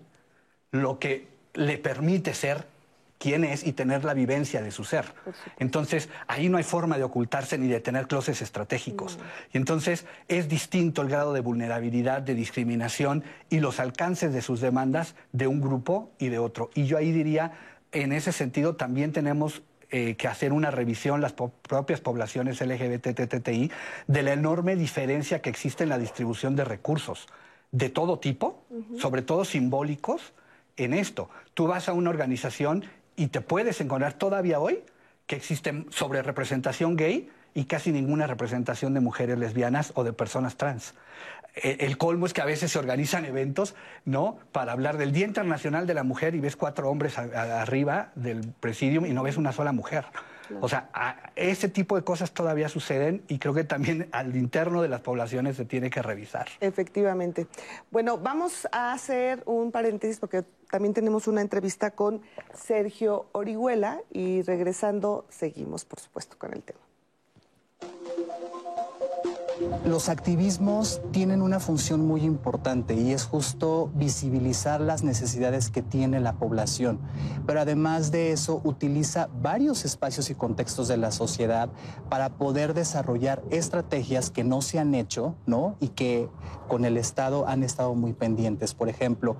lo que le permite ser quién es y tener la vivencia de su ser. Entonces, ahí no hay forma de ocultarse ni de tener closes estratégicos. Y entonces es distinto el grado de vulnerabilidad, de discriminación y los alcances de sus demandas de un grupo y de otro. Y yo ahí diría, en ese sentido también tenemos eh, que hacer una revisión las propias poblaciones LGBTTTI de la enorme diferencia que existe en la distribución de recursos de todo tipo, sobre todo simbólicos, en esto. Tú vas a una organización y te puedes encontrar todavía hoy que existe sobre representación gay y casi ninguna representación de mujeres lesbianas o de personas trans. El colmo es que a veces se organizan eventos, ¿no? Para hablar del Día Internacional de la Mujer y ves cuatro hombres arriba del presidium y no ves una sola mujer. O sea, ese tipo de cosas todavía suceden y creo que también al interno de las poblaciones se tiene que revisar. Efectivamente. Bueno, vamos a hacer un paréntesis porque también tenemos una entrevista con Sergio Orihuela y regresando seguimos, por supuesto, con el tema. Los activismos tienen una función muy importante y es justo visibilizar las necesidades que tiene la población, pero además de eso utiliza varios espacios y contextos de la sociedad para poder desarrollar estrategias que no se han hecho, ¿no? Y que con el Estado han estado muy pendientes. Por ejemplo,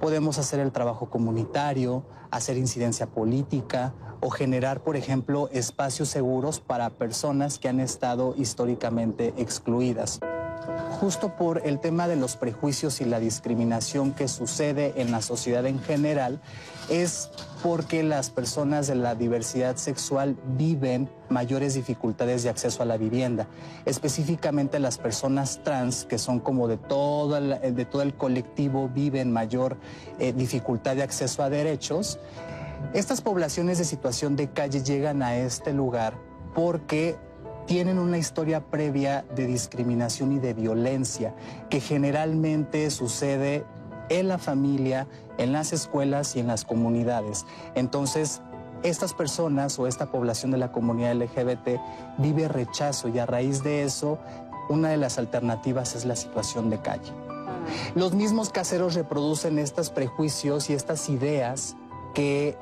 podemos hacer el trabajo comunitario, hacer incidencia política, o generar, por ejemplo, espacios seguros para personas que han estado históricamente excluidas. Justo por el tema de los prejuicios y la discriminación que sucede en la sociedad en general, es porque las personas de la diversidad sexual viven mayores dificultades de acceso a la vivienda. Específicamente las personas trans, que son como de todo el, de todo el colectivo, viven mayor eh, dificultad de acceso a derechos. Estas poblaciones de situación de calle llegan a este lugar porque tienen una historia previa de discriminación y de violencia que generalmente sucede en la familia, en las escuelas y en las comunidades. Entonces, estas personas o esta población de la comunidad LGBT vive rechazo y a raíz de eso, una de las alternativas es la situación de calle. Los mismos caseros reproducen estos prejuicios y estas ideas que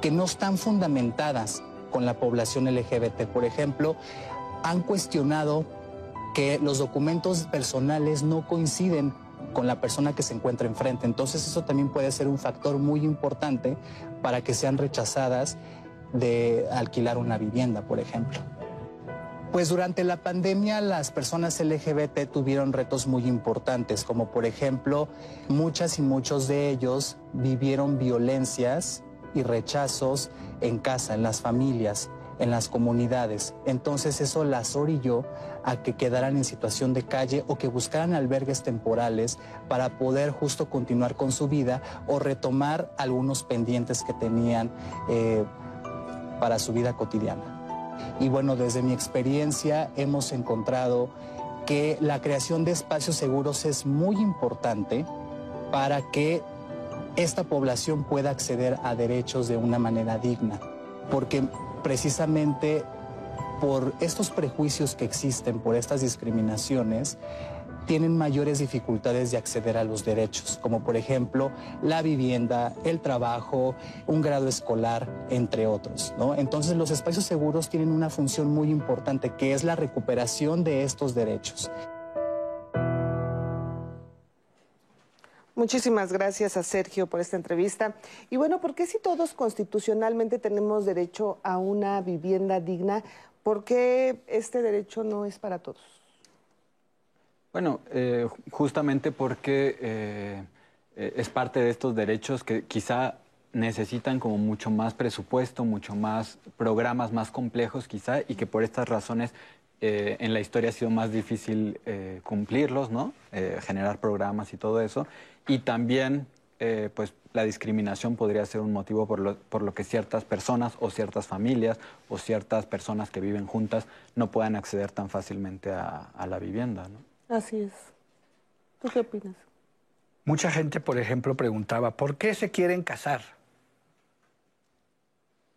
que no están fundamentadas con la población LGBT. Por ejemplo, han cuestionado que los documentos personales no coinciden con la persona que se encuentra enfrente. Entonces eso también puede ser un factor muy importante para que sean rechazadas de alquilar una vivienda, por ejemplo. Pues durante la pandemia las personas LGBT tuvieron retos muy importantes, como por ejemplo muchas y muchos de ellos vivieron violencias y rechazos en casa, en las familias, en las comunidades. Entonces eso las orilló a que quedaran en situación de calle o que buscaran albergues temporales para poder justo continuar con su vida o retomar algunos pendientes que tenían eh, para su vida cotidiana. Y bueno, desde mi experiencia hemos encontrado que la creación de espacios seguros es muy importante para que esta población pueda acceder a derechos de una manera digna, porque precisamente por estos prejuicios que existen, por estas discriminaciones, tienen mayores dificultades de acceder a los derechos, como por ejemplo la vivienda, el trabajo, un grado escolar, entre otros. Entonces los espacios seguros tienen una función muy importante, que es la recuperación de estos derechos. Muchísimas gracias a Sergio por esta entrevista. Y bueno, ¿por qué si todos constitucionalmente tenemos derecho a una vivienda digna, por qué este derecho no es para todos? Bueno, eh, justamente porque eh, eh, es parte de estos derechos que quizá necesitan como mucho más presupuesto, mucho más programas más complejos quizá, y que por estas razones en la historia ha sido más difícil cumplirlos, ¿no? generar programas y todo eso. Y también, pues, la discriminación podría ser un motivo por lo, por lo, que ciertas personas o ciertas familias o ciertas personas que viven juntas no puedan acceder tan fácilmente a, a la vivienda, ¿no? Así es. ¿Tú qué opinas? Mucha gente, por ejemplo, preguntaba, ¿por qué se quieren casar?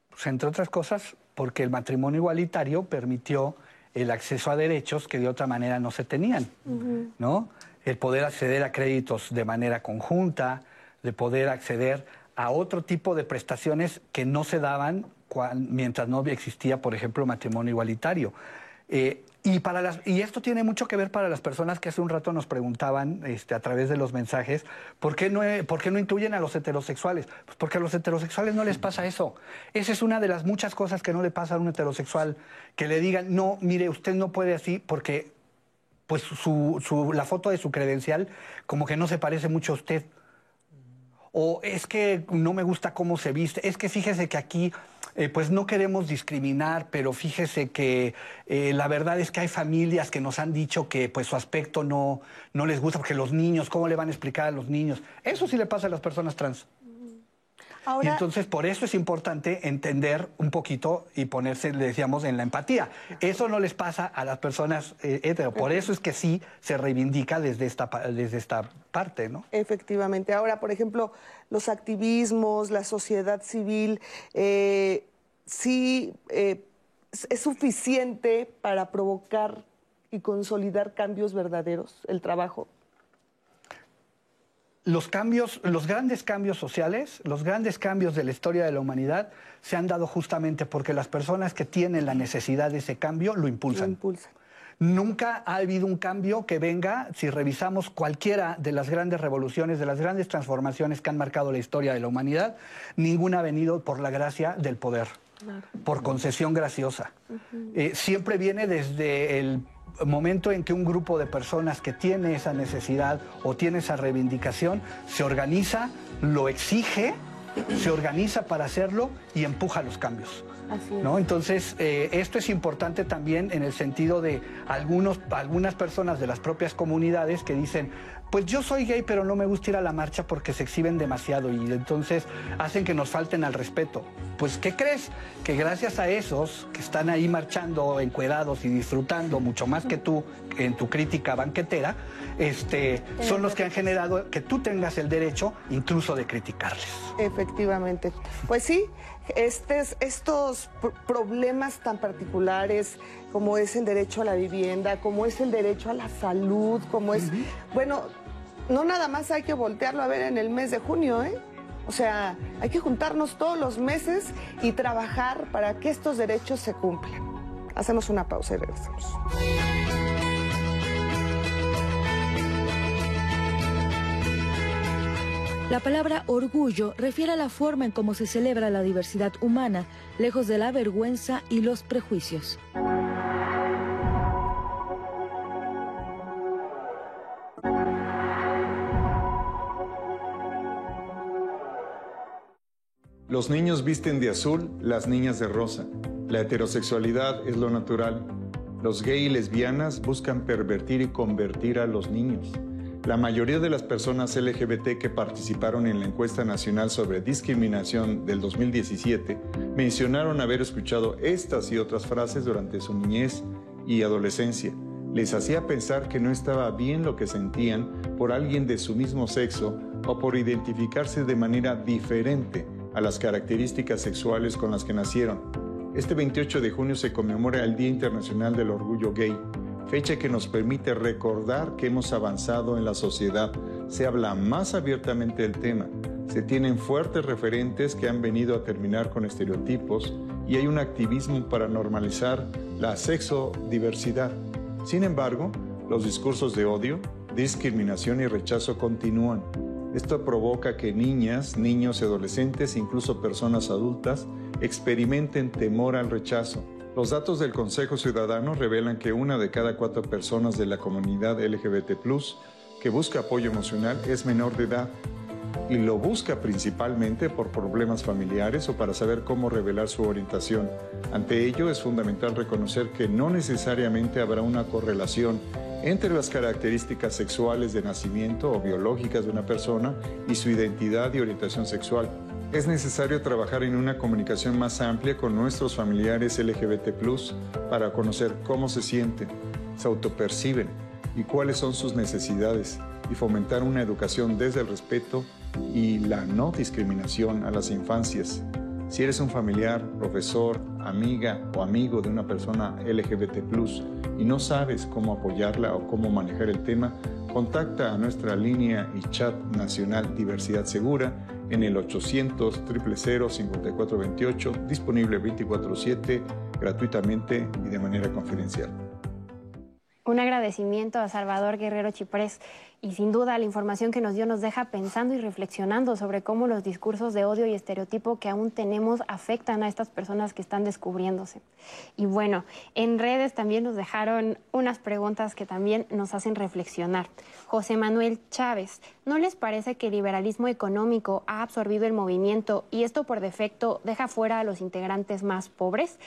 Pues, entre otras cosas, porque el matrimonio igualitario permitió el acceso a derechos que de otra manera no se tenían, ¿no? El poder acceder a créditos de manera conjunta, de poder acceder a otro tipo de prestaciones que no se daban mientras no existía, por ejemplo, matrimonio igualitario. Eh, y, para esto tiene mucho que ver para las personas que hace un rato nos preguntaban este, a través de los mensajes, ¿por qué, no, ¿por qué no incluyen a los heterosexuales? Pues porque a los heterosexuales no les pasa eso. Esa es una de las muchas cosas que no le pasa a un heterosexual, que le digan, no, mire, usted no puede así porque pues su, su, la foto de su credencial como que no se parece mucho a usted o es que no me gusta cómo se viste, es que fíjese que aquí eh, pues no queremos discriminar, pero fíjese que eh, la verdad es que hay familias que nos han dicho que pues su aspecto no, no les gusta, porque los niños, ¿cómo le van a explicar a los niños? Eso sí le pasa a las personas trans. Y entonces por eso es importante entender un poquito y ponerse, le decíamos, en la empatía. Eso no les pasa a las personas eh, Por eso es que sí se reivindica desde esta, desde esta parte, ¿no? Efectivamente. Ahora, por ejemplo, los activismos, la sociedad civil, eh, sí eh, es suficiente para provocar y consolidar cambios verdaderos, el trabajo los cambios, los grandes cambios sociales, los grandes cambios de la historia de la humanidad se han dado justamente porque las personas que tienen la necesidad de ese cambio lo impulsan. Nunca ha habido un cambio que venga, si revisamos cualquiera de las grandes revoluciones, de las grandes transformaciones que han marcado la historia de la humanidad, ninguna ha venido por la gracia del poder, por concesión graciosa. Eh, siempre viene desde el momento en que un grupo de personas que tiene esa necesidad o tiene esa reivindicación se organiza, lo exige, se organiza para hacerlo y empuja los cambios. ¿No? Entonces, eh, esto es importante también en el sentido de algunos, algunas personas de las propias comunidades que dicen, pues yo soy gay, pero no me gusta ir a la marcha porque se exhiben demasiado y entonces hacen que nos falten al respeto. Pues, ¿qué crees? Que gracias a esos que están ahí marchando encuerados y disfrutando mucho más que tú en tu crítica banquetera, este, son los que han generado que tú tengas el derecho incluso de criticarles. Efectivamente. Pues sí, estos problemas tan particulares como es el derecho a la vivienda, como es el derecho a la salud, como es... Bueno, no nada más hay que voltearlo a ver en el mes de junio, ¿eh? O sea, hay que juntarnos todos los meses y trabajar para que estos derechos se cumplan. Hacemos una pausa y regresamos. La palabra orgullo refiere a la forma en cómo se celebra la diversidad humana, lejos de la vergüenza y los prejuicios. Los niños visten de azul, las niñas de rosa. La heterosexualidad es lo natural. Los gay y lesbianas buscan pervertir y convertir a los niños. La mayoría de las personas LGBT que participaron en la encuesta nacional sobre discriminación del 2017 mencionaron haber escuchado estas y otras frases durante su niñez y adolescencia. Les hacía pensar que no estaba bien lo que sentían por alguien de su mismo sexo o por identificarse de manera diferente a las características sexuales con las que nacieron. Este 28 de junio se conmemora el Día Internacional del Orgullo Gay fecha que nos permite recordar que hemos avanzado en la sociedad. Se habla más abiertamente del tema, se tienen fuertes referentes que han venido a terminar con estereotipos y hay un activismo para normalizar la sexodiversidad. Sin embargo, los discursos de odio, discriminación y rechazo continúan. Esto provoca que niñas, niños y adolescentes, incluso personas adultas, experimenten temor al rechazo. Los datos del Consejo Ciudadano revelan que una de cada cuatro personas de la comunidad LGBT que busca apoyo emocional es menor de edad y lo busca principalmente por problemas familiares o para saber cómo revelar su orientación. Ante ello es fundamental reconocer que no necesariamente habrá una correlación entre las características sexuales de nacimiento o biológicas de una persona y su identidad y orientación sexual. Es necesario trabajar en una comunicación más amplia con nuestros familiares LGBT para conocer cómo se sienten, se autoperciben y cuáles son sus necesidades y fomentar una educación desde el respeto y la no discriminación a las infancias. Si eres un familiar, profesor, amiga o amigo de una persona LGBT y no sabes cómo apoyarla o cómo manejar el tema, contacta a nuestra línea y chat nacional Diversidad Segura en el 800 000 5428, disponible 24/7, gratuitamente y de manera confidencial. Un agradecimiento a Salvador Guerrero Chiprés y sin duda la información que nos dio nos deja pensando y reflexionando sobre cómo los discursos de odio y estereotipo que aún tenemos afectan a estas personas que están descubriéndose. Y bueno, en redes también nos dejaron unas preguntas que también nos hacen reflexionar. José Manuel Chávez, ¿no les parece que el liberalismo económico ha absorbido el movimiento y esto por defecto deja fuera a los integrantes más pobres?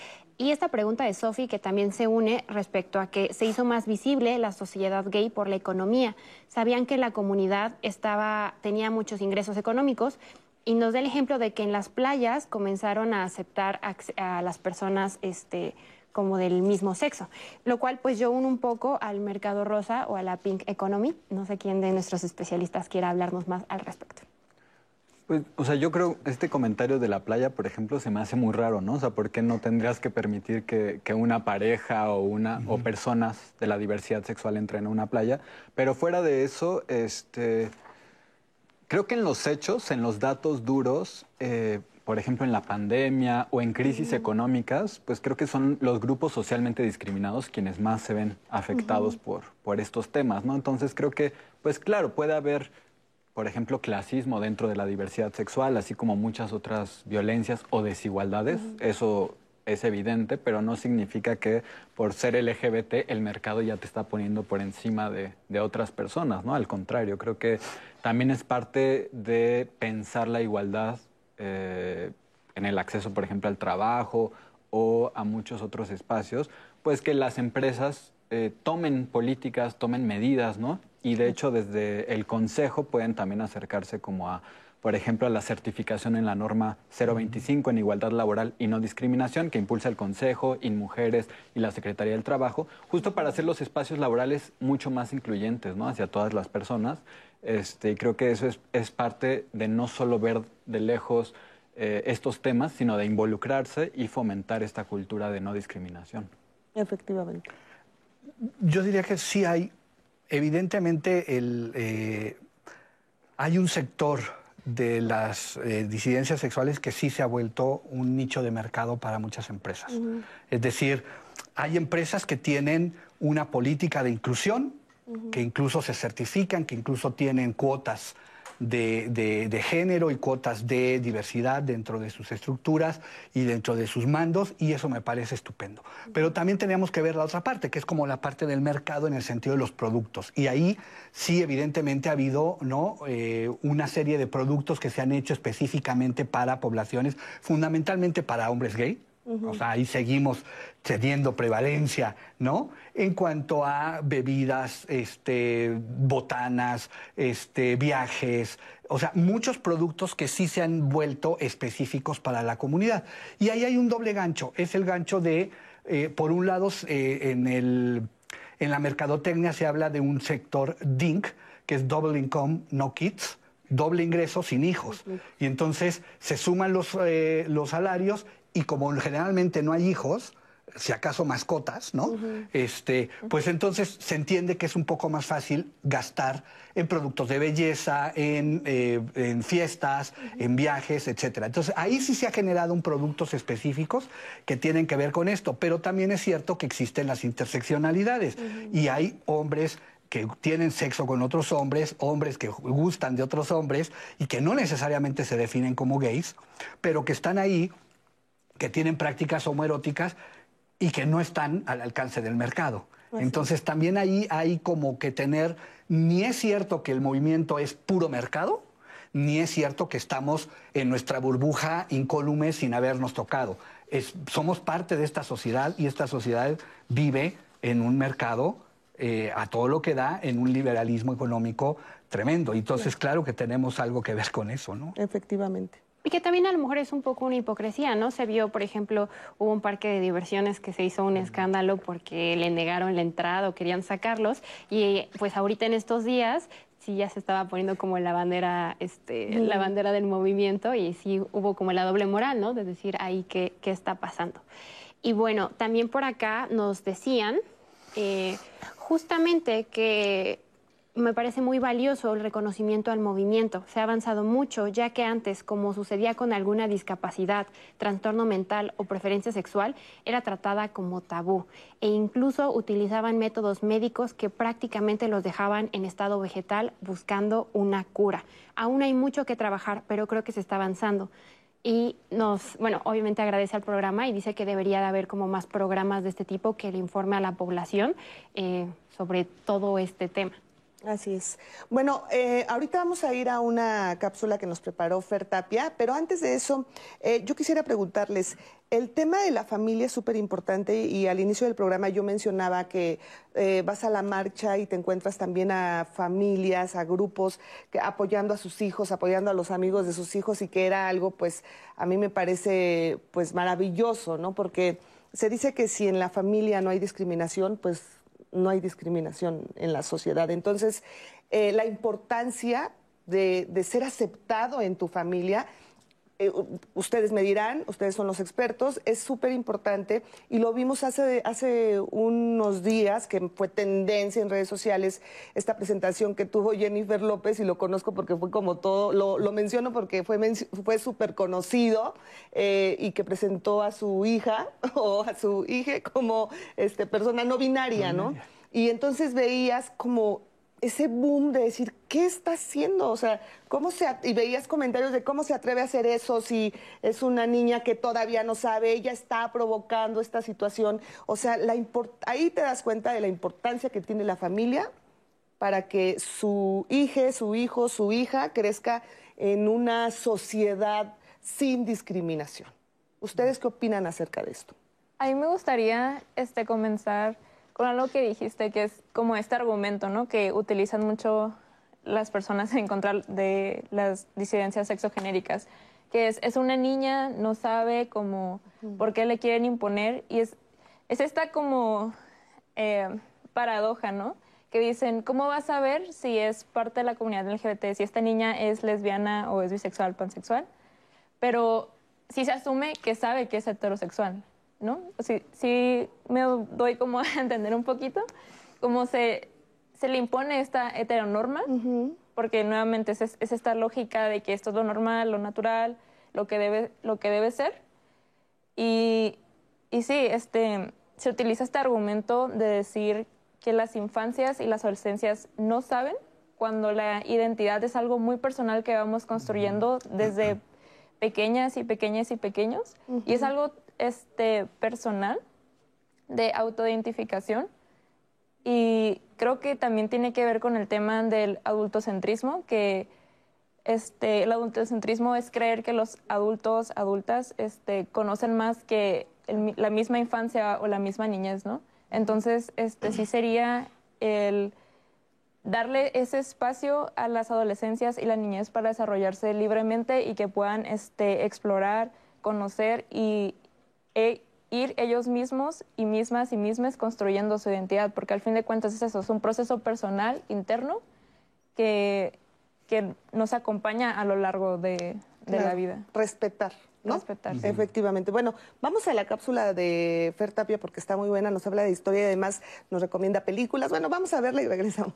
Y esta pregunta de Sophie, que también se une respecto a que se hizo más visible la sociedad gay por la economía. Sabían que la comunidad estaba, tenía muchos ingresos económicos y nos da el ejemplo de que en las playas comenzaron a aceptar a, las personas este, como del mismo sexo, lo cual pues yo uno un poco al mercado rosa o a la pink economy. No sé quién de nuestros especialistas quiera hablarnos más al respecto. Pues, o sea, yo creo este comentario de la playa, por ejemplo, se me hace muy raro, ¿no? O sea, ¿por qué no tendrías que permitir que, una pareja o una o personas de la diversidad sexual entren a una playa? Pero fuera de eso, este, creo que en los hechos, en los datos duros, eh, por ejemplo, en la pandemia o en crisis económicas, pues creo que son los grupos socialmente discriminados quienes más se ven afectados por, por estos temas, ¿no? Entonces creo que, pues claro, puede haber por ejemplo, clasismo dentro de la diversidad sexual, así como muchas otras violencias o desigualdades. Eso es evidente, pero no significa que por ser LGBT el mercado ya te está poniendo por encima de, otras personas, ¿no? Al contrario, creo que también es parte de pensar la igualdad eh, en el acceso, por ejemplo, al trabajo o a muchos otros espacios, pues que las empresas eh, tomen políticas, tomen medidas, ¿no? Y de hecho desde el Consejo pueden también acercarse como a, por ejemplo, a la certificación en la norma 025 en igualdad laboral y no discriminación que impulsa el Consejo, InMujeres y la Secretaría del Trabajo, justo para hacer los espacios laborales mucho más incluyentes ¿no? hacia todas las personas. Este, y creo que eso es, es parte de no solo ver de lejos eh, estos temas, sino de involucrarse y fomentar esta cultura de no discriminación. Efectivamente. Yo diría que sí hay evidentemente eh, hay un sector de las eh, disidencias sexuales que sí se ha vuelto un nicho de mercado para muchas empresas. Es decir, hay empresas que tienen una política de inclusión, que incluso se certifican, que incluso tienen cuotas de, género y cuotas de diversidad dentro de sus estructuras y dentro de sus mandos, y eso me parece estupendo. Pero también tenemos que ver la otra parte, que es como la parte del mercado en el sentido de los productos. Y ahí sí, evidentemente, ha habido ¿no? Eh, una serie de productos que se han hecho específicamente para poblaciones, fundamentalmente para hombres gay, o sea, ahí seguimos teniendo prevalencia, ¿no? En cuanto a bebidas, este, botanas, este, viajes, o sea, muchos productos que sí se han vuelto específicos para la comunidad. Y ahí hay un doble gancho, es el gancho de, eh, por un lado, eh, en, el, en la mercadotecnia se habla de un sector DINK, que es Double Income No Kids, doble ingreso sin hijos. Y entonces se suman los, eh, los salarios y como generalmente no hay hijos, si acaso mascotas, ¿no? este, pues entonces se entiende que es un poco más fácil gastar en productos de belleza, en, eh, fiestas, en viajes, etcétera. Entonces ahí sí se ha generado un productos específicos que tienen que ver con esto, pero también es cierto que existen las interseccionalidades y hay hombres que tienen sexo con otros hombres, hombres que gustan de otros hombres y que no necesariamente se definen como gays, pero que están ahí, que tienen prácticas homoeróticas y que no están al alcance del mercado. Entonces también ahí hay como que tener, ni es cierto que el movimiento es puro mercado, ni es cierto que estamos en nuestra burbuja incólume sin habernos tocado. somos parte de esta sociedad y esta sociedad vive en un mercado eh, a todo lo que da, en un liberalismo económico tremendo. Entonces, claro que tenemos algo que ver con eso, ¿no? Efectivamente. Y que también a lo mejor es un poco una hipocresía, ¿no? Se vio, por ejemplo, hubo un parque de diversiones que se hizo un escándalo porque le negaron la entrada o querían sacarlos. Y pues ahorita en estos días sí ya se estaba poniendo como la bandera, este, la bandera del movimiento y sí hubo como la doble moral, ¿no? De decir ahí qué, qué está pasando. Y bueno, también por acá nos decían eh, justamente que me parece muy valioso el reconocimiento al movimiento. Se ha avanzado mucho, ya que antes, como sucedía con alguna discapacidad, trastorno mental o preferencia sexual, era tratada como tabú e incluso utilizaban métodos médicos que prácticamente los dejaban en estado vegetal buscando una cura. Aún hay mucho que trabajar, pero creo que se está avanzando y nos, bueno, obviamente agradece al programa y dice que debería de haber como más programas de este tipo que le informe a la población eh, sobre todo este tema. Así es. Bueno, eh, ahorita vamos a ir a una cápsula que nos preparó Fer Tapia, pero antes de eso, eh, yo quisiera preguntarles, el tema de la familia es súper importante y al inicio del programa yo mencionaba que eh, vas a la marcha y te encuentras también a familias, a grupos que, apoyando a sus hijos, apoyando a los amigos de sus hijos y que era algo, pues, a mí me parece, pues, maravilloso, ¿no? Porque se dice que si en la familia no hay discriminación, pues no hay discriminación en la sociedad. Entonces, eh, la importancia de, de, ser aceptado en tu familia eh, ustedes me dirán, ustedes son los expertos, es súper importante y lo vimos hace, hace unos días que fue tendencia en redes sociales esta presentación que tuvo Jennifer López y lo conozco porque fue como todo, lo, menciono porque fue, fue súper conocido eh, y que presentó a su hija [laughs] o a su hija como este, persona no binaria, ¿no? Y entonces veías como ese boom de decir, ¿qué está haciendo? O sea, ¿cómo se... Y veías comentarios de cómo se atreve a hacer eso si es una niña que todavía no sabe, ella está provocando esta situación. O sea, la ahí te das cuenta de la importancia que tiene la familia para que su hija, su hijo, su hija crezca en una sociedad sin discriminación. ¿Ustedes qué opinan acerca de esto? A mí me gustaría este, comenzar con algo que dijiste, que es como este argumento, ¿no? Que utilizan mucho las personas en contra de las disidencias sexogenéricas, que es, es una niña, no sabe cómo, por qué le quieren imponer, y es, es esta como eh, paradoja, ¿no? Que dicen, ¿cómo vas a ver si es parte de la comunidad LGBT, si esta niña es lesbiana o es bisexual, pansexual? Pero si se asume que sabe que es heterosexual. ¿No? Sí, me doy como [laughs] a entender un poquito cómo se, se le impone esta heteronorma, porque nuevamente es, esta lógica de que esto es lo normal, lo natural, lo que debe, lo que debe ser. Y, y sí, este, se utiliza este argumento de decir que las infancias y las adolescencias no saben cuando la identidad es algo muy personal que vamos construyendo desde pequeñas y pequeñas y pequeños. Y es algo este, personal de autoidentificación y creo que también tiene que ver con el tema del adultocentrismo, que este, el adultocentrismo es creer que los adultos, adultas, este, conocen más que la misma infancia o la misma niñez, ¿no? Entonces, este, sí sería el darle ese espacio a las adolescencias y la niñez para desarrollarse libremente y que puedan este, explorar, conocer y, e ir ellos mismos y mismas y mismas construyendo su identidad, porque al fin de cuentas es eso, es un proceso personal, interno, que, que nos acompaña a lo largo de, la vida. Respetar. ¿no? Respetar. Efectivamente. Bueno, vamos a la cápsula de Fer Tapia porque está muy buena, nos habla de historia y además nos recomienda películas. Bueno, vamos a verla y regresamos.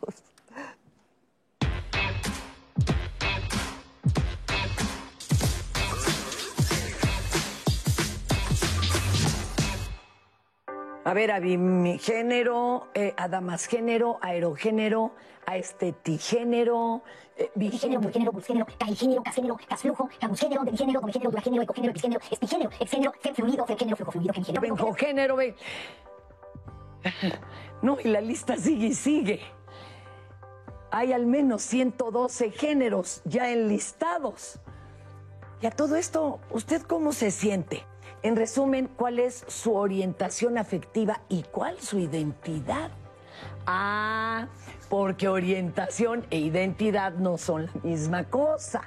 A ver, a bimigénero, eh, a damasgénero, aerogénero, a estetigénero, eh, bigénero, mulgénero, busgénero, caigénero, casgénero, casflujo, cabusgénero, demigénero, domigénero, duragénero, ecogénero, epigénero, espigénero, exgénero, femfluido, femgénero, flujofluido, gemigénero. Bengogénero, ve. No, y la lista sigue y sigue. Hay al menos 112 géneros ya enlistados. Y a todo esto, ¿usted cómo se siente? En resumen, ¿cuál es su orientación afectiva y cuál su identidad? Ah, porque orientación e identidad no son la misma cosa.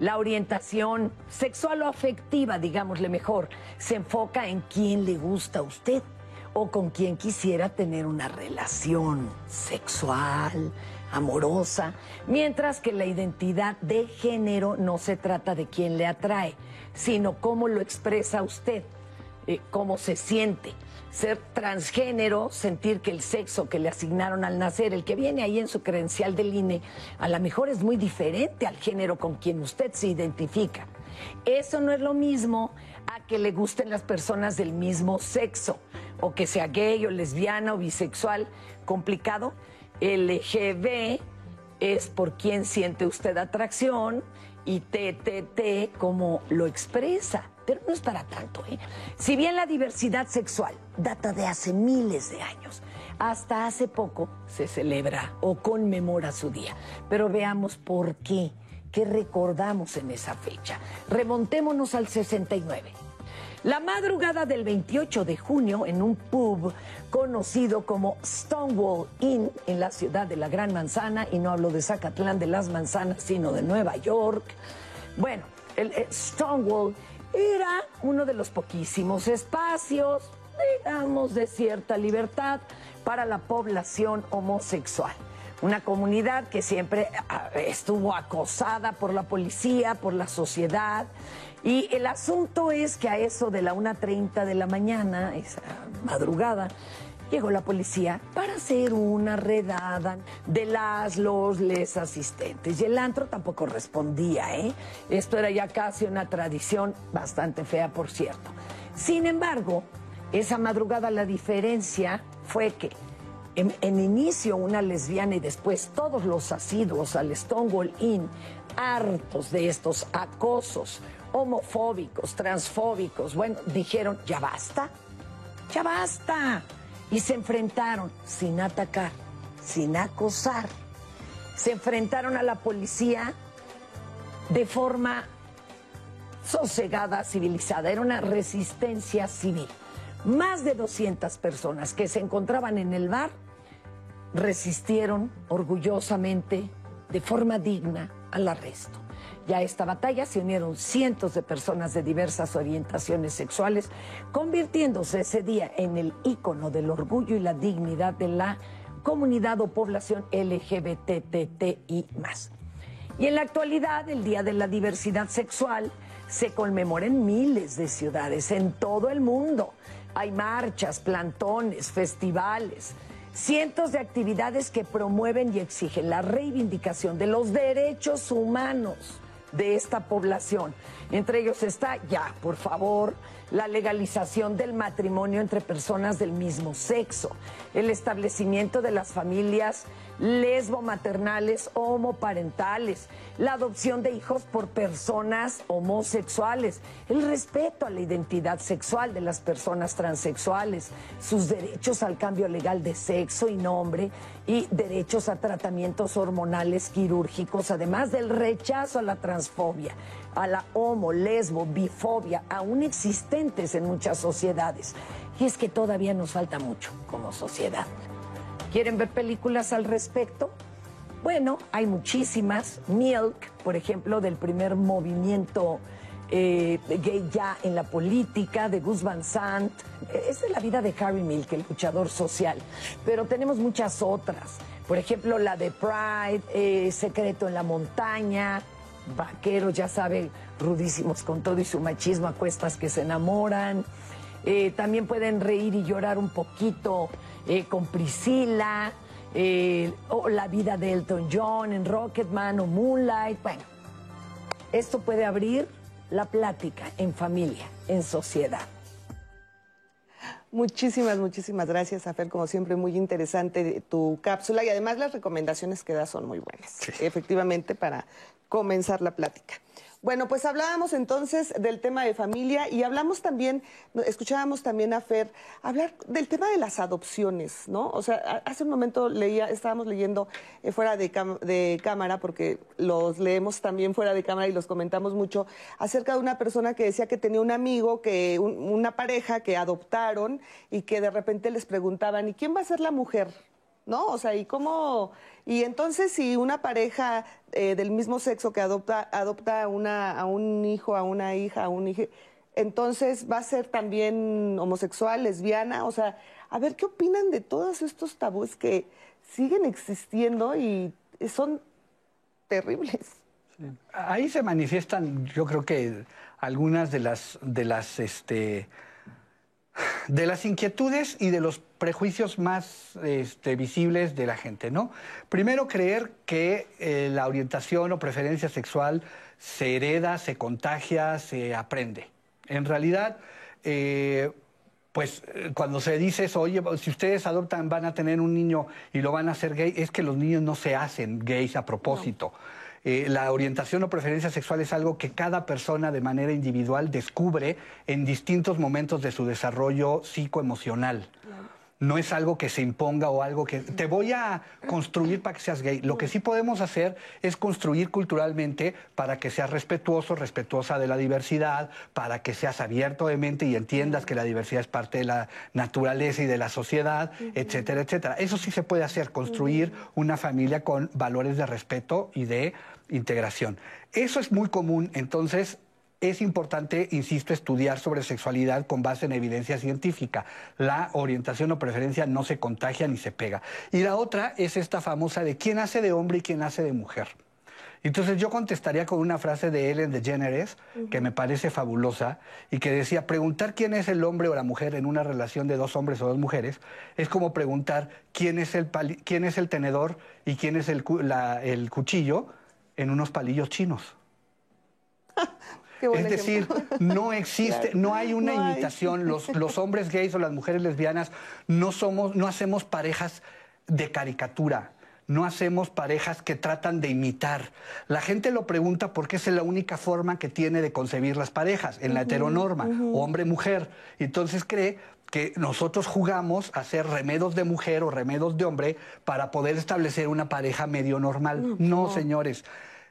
La orientación sexual o afectiva, digámosle mejor, se enfoca en quién le gusta a usted o con quién quisiera tener una relación sexual, amorosa, mientras que la identidad de género no se trata de quién le atrae, sino cómo lo expresa usted, eh, cómo se siente. Ser transgénero, sentir que el sexo que le asignaron al nacer, el que viene ahí en su credencial del INE, a lo mejor es muy diferente al género con quien usted se identifica. Eso no es lo mismo a que le gusten las personas del mismo sexo, o que sea gay o lesbiana o bisexual, complicado. LGB es por quien siente usted atracción y TTT como lo expresa. Pero no es para tanto, ¿eh? Si bien la diversidad sexual data de hace miles de años, hasta hace poco se celebra o conmemora su día. Pero veamos por qué, qué recordamos en esa fecha. Remontémonos al 69. La madrugada del 28 de junio, en un pub conocido como Stonewall Inn en la ciudad de la Gran Manzana, y no hablo de Zacatlán de las Manzanas, sino de Nueva York. Bueno, el, Stonewall era uno de los poquísimos espacios, digamos, de cierta libertad para la población homosexual. Una comunidad que siempre ah, estuvo acosada por la policía, por la sociedad, y el asunto es que a eso de la 1.30 de la mañana, esa madrugada, llegó la policía para hacer una redada de las, los, les asistentes. Y el antro tampoco respondía, ¿eh? Esto era ya casi una tradición bastante fea, por cierto. Sin embargo, esa madrugada la diferencia fue que en, en inicio una lesbiana y después todos los asiduos al Stonewall Inn, hartos de estos acosos, homofóbicos, transfóbicos, bueno, dijeron, ya basta, ya basta. Y se enfrentaron sin atacar, sin acosar. Se enfrentaron a la policía de forma sosegada, civilizada. Era una resistencia civil. Más de 200 personas que se encontraban en el bar resistieron orgullosamente, de forma digna, al arresto. Ya a esta batalla se unieron cientos de personas de diversas orientaciones sexuales, convirtiéndose ese día en el ícono del orgullo y la dignidad de la comunidad o población LGBTTI Y en la actualidad, el Día de la Diversidad Sexual se conmemora en miles de ciudades en todo el mundo. Hay marchas, plantones, festivales, cientos de actividades que promueven y exigen la reivindicación de los derechos humanos de esta población. Entre ellos está ya, por favor, la legalización del matrimonio entre personas del mismo sexo, el establecimiento de las familias lesbo-maternales o homoparentales, la adopción de hijos por personas homosexuales, el respeto a la identidad sexual de las personas transexuales, sus derechos al cambio legal de sexo y nombre y derechos a tratamientos hormonales quirúrgicos, además del rechazo a la transfobia, a la homo, lesbo, bifobia, aún existentes en muchas sociedades. Y es que todavía nos falta mucho como sociedad. ¿Quieren ver películas al respecto? Bueno, hay muchísimas. Milk, por ejemplo, del primer movimiento eh, gay ya en la política, de Gus Van Sant. Es de la vida de Harry Milk, el luchador social. Pero tenemos muchas otras. Por ejemplo, la de Pride, eh, Secreto en la Montaña, Vaqueros, ya saben, rudísimos con todo y su machismo, acuestas que se enamoran. Eh, también pueden reír y llorar un poquito eh, con Priscila, eh, o la vida de Elton John en Rocketman o Moonlight. Bueno, esto puede abrir la plática en familia, en sociedad. Muchísimas, muchísimas gracias, Afer. Como siempre, muy interesante tu cápsula y además las recomendaciones que das son muy buenas, efectivamente, para comenzar la plática. Bueno, pues hablábamos entonces del tema de familia y hablamos también, escuchábamos también a Fer hablar del tema de las adopciones, ¿no? O sea, hace un momento leía, estábamos leyendo eh, fuera de, de, cámara, porque los leemos también fuera de cámara y los comentamos mucho, acerca de una persona que decía que tenía un amigo, que una pareja que adoptaron y que de repente les preguntaban, ¿y quién va a ser la mujer? ¿No? O sea, ¿y cómo? Y entonces si una pareja eh, del mismo sexo que adopta, adopta una, a un hijo, a una hija, a un hijo, entonces va a ser también homosexual, lesbiana, o sea, a ver qué opinan de todos estos tabúes que siguen existiendo y son terribles. Ahí se manifiestan, yo creo que algunas de las, de las, este, de las inquietudes y de los prejuicios más este, visibles de la gente, ¿no? Primero, creer que eh, la orientación o preferencia sexual se hereda, se contagia, se aprende. En realidad, eh, pues cuando se dice eso, oye, si ustedes adoptan, van a tener un niño y lo van a hacer gay, es que los niños no se hacen gays a propósito. Eh, la orientación o preferencia sexual es algo que cada persona de manera individual descubre en distintos momentos de su desarrollo psicoemocional no es algo que se imponga o algo que te voy a construir para que seas gay. Lo que sí podemos hacer es construir culturalmente para que seas respetuoso, respetuosa de la diversidad, para que seas abierto de mente y entiendas que la diversidad es parte de la naturaleza y de la sociedad, etcétera, etcétera. Eso sí se puede hacer, construir una familia con valores de respeto y de integración. Eso es muy común, entonces es importante, insisto, estudiar sobre sexualidad con base en evidencia científica. La orientación o preferencia no se contagia ni se pega. Y la otra es esta famosa de quién hace de hombre y quién hace de mujer. Entonces yo contestaría con una frase de Ellen DeGeneres, que me parece fabulosa, y que decía, preguntar quién es el hombre o la mujer en una relación de dos hombres o dos mujeres es como preguntar quién es el, quién es el tenedor y quién es el, el cuchillo en unos palillos chinos. [laughs] es decir, no existe, no hay una imitación. Los, los, hombres gays o las mujeres lesbianas no somos, no hacemos parejas de caricatura. No hacemos parejas que tratan de imitar. La gente lo pregunta porque es la única forma que tiene de concebir las parejas, en la heteronorma, hombre-mujer. Entonces cree que nosotros jugamos a hacer remedos de mujer o remedos de hombre para poder establecer una pareja medio normal. no señores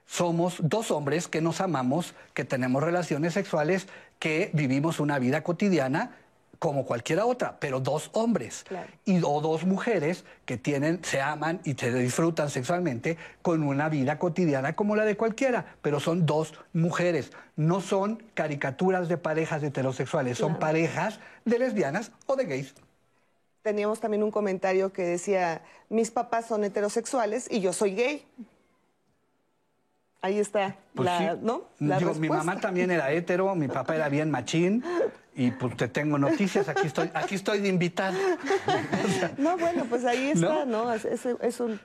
somos dos hombres que nos amamos, que tenemos relaciones sexuales, que vivimos una vida cotidiana como cualquiera otra, pero dos hombres y o dos mujeres que tienen, se aman y se disfrutan sexualmente con una vida cotidiana como la de cualquiera, pero son dos mujeres, no son caricaturas de parejas heterosexuales, son parejas de lesbianas o de gays. Teníamos también un comentario que decía, mis papás son heterosexuales y yo soy gay. Ahí está, pues la, ¿no? mi mamá también era hétero, mi papá era bien machín, [laughs] y pues te tengo noticias, aquí estoy, aquí estoy de invitar. [laughs] no, bueno, pues ahí está, ¿no? Es,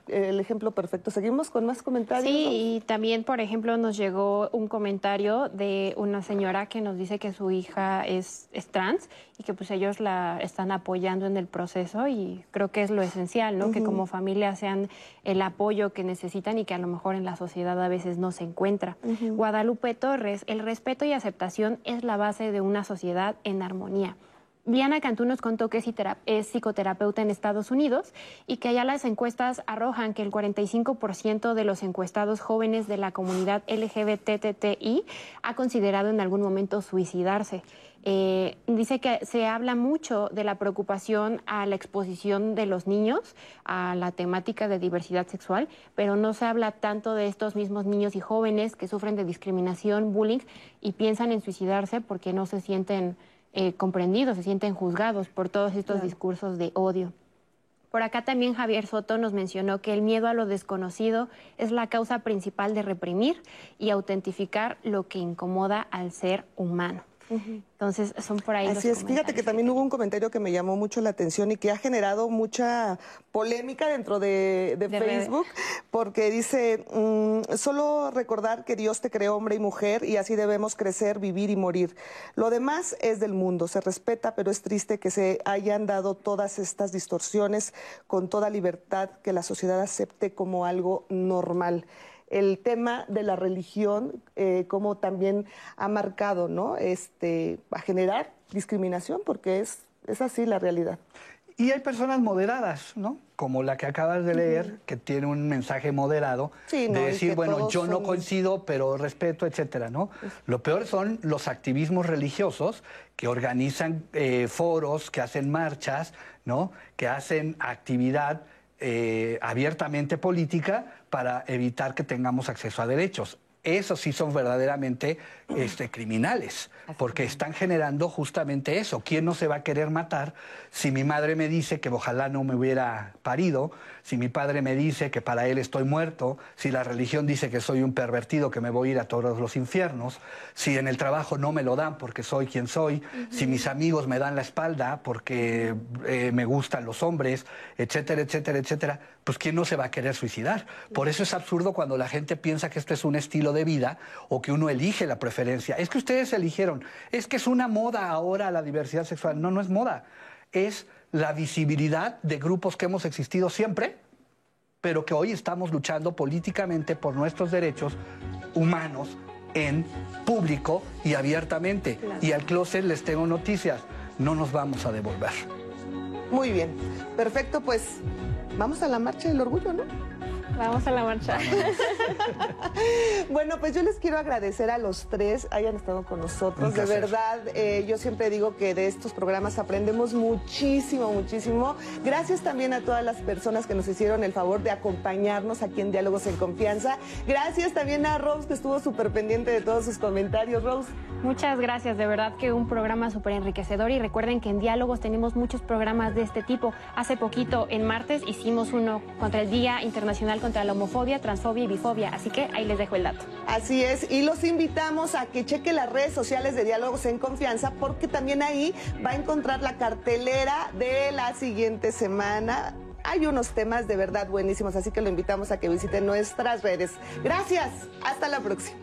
el ejemplo perfecto. Seguimos con más comentarios. Sí, y también, por ejemplo, nos llegó un comentario de una señora que nos dice que su hija es, es trans y que pues ellos la están apoyando en el proceso y creo que es lo esencial, ¿no? Que como familia sean el apoyo que necesitan y que a lo mejor en la sociedad a veces no se encuentra. Guadalupe Torres, el respeto y aceptación es la base de una sociedad en armonía. Diana Cantú nos contó que es psicoterapeuta en Estados Unidos y que allá las encuestas arrojan que el 45% de los encuestados jóvenes de la comunidad LGBTTI ha considerado en algún momento suicidarse. Eh, dice que se habla mucho de la preocupación a la exposición de los niños a la temática de diversidad sexual, pero no se habla tanto de estos mismos niños y jóvenes que sufren de discriminación, bullying y piensan en suicidarse porque no se sienten eh, comprendidos, se sienten juzgados por todos estos discursos de odio. Por acá también Javier Soto nos mencionó que el miedo a lo desconocido es la causa principal de reprimir y autentificar lo que incomoda al ser humano. Entonces, son por ahí. Así es, fíjate que también hubo un comentario que me llamó mucho la atención y que ha generado mucha polémica dentro de, Facebook, porque dice, mm, solo recordar que Dios te creó hombre y mujer y así debemos crecer, vivir y morir. Lo demás es del mundo, se respeta, pero es triste que se hayan dado todas estas distorsiones con toda libertad que la sociedad acepte como algo normal el tema de la religión, eh, como también ha marcado, ¿no? Este, a generar discriminación, porque es, es así la realidad. Y hay personas moderadas, ¿no? Como la que acabas de leer, que tiene un mensaje moderado de decir, bueno, yo no coincido, pero respeto, etcétera, ¿no? Lo peor son los activismos religiosos que organizan eh, foros, que hacen marchas, ¿no? Que hacen actividad eh, abiertamente política para evitar que tengamos acceso a derechos. Esos sí son verdaderamente este, criminales, porque están generando justamente eso. ¿Quién no se va a querer matar si mi madre me dice que ojalá no me hubiera parido, si mi padre me dice que para él estoy muerto, si la religión dice que soy un pervertido, que me voy a ir a todos los infiernos, si en el trabajo no me lo dan porque soy quien soy, si mis amigos me dan la espalda porque eh, me gustan los hombres, etcétera, etcétera, etcétera, pues ¿quién no se va a querer suicidar? Por eso es absurdo cuando la gente piensa que esto es un estilo de vida o que uno elige la preferencia. Es que ustedes eligieron, es que es una moda ahora la diversidad sexual. No, no es moda, es la visibilidad de grupos que hemos existido siempre, pero que hoy estamos luchando políticamente por nuestros derechos humanos en público y abiertamente. Y al closet les tengo noticias, no nos vamos a devolver. Muy bien, perfecto, pues vamos a la marcha del orgullo, ¿no? Vamos a la marcha. [laughs] bueno, pues yo les quiero agradecer a los tres, hayan estado con nosotros. De verdad, eh, yo siempre digo que de estos programas aprendemos muchísimo, muchísimo. Gracias también a todas las personas que nos hicieron el favor de acompañarnos aquí en Diálogos en Confianza. Gracias también a Rose, que estuvo súper pendiente de todos sus comentarios. Rose. Muchas gracias, de verdad que un programa súper enriquecedor y recuerden que en Diálogos tenemos muchos programas de este tipo. Hace poquito, en martes, hicimos uno contra el Día Internacional contra la homofobia, transfobia y bifobia. Así que ahí les dejo el dato. Así es, y los invitamos a que cheque las redes sociales de Diálogos en Confianza, porque también ahí va a encontrar la cartelera de la siguiente semana. Hay unos temas de verdad buenísimos, así que lo invitamos a que visiten nuestras redes. Gracias, hasta la próxima.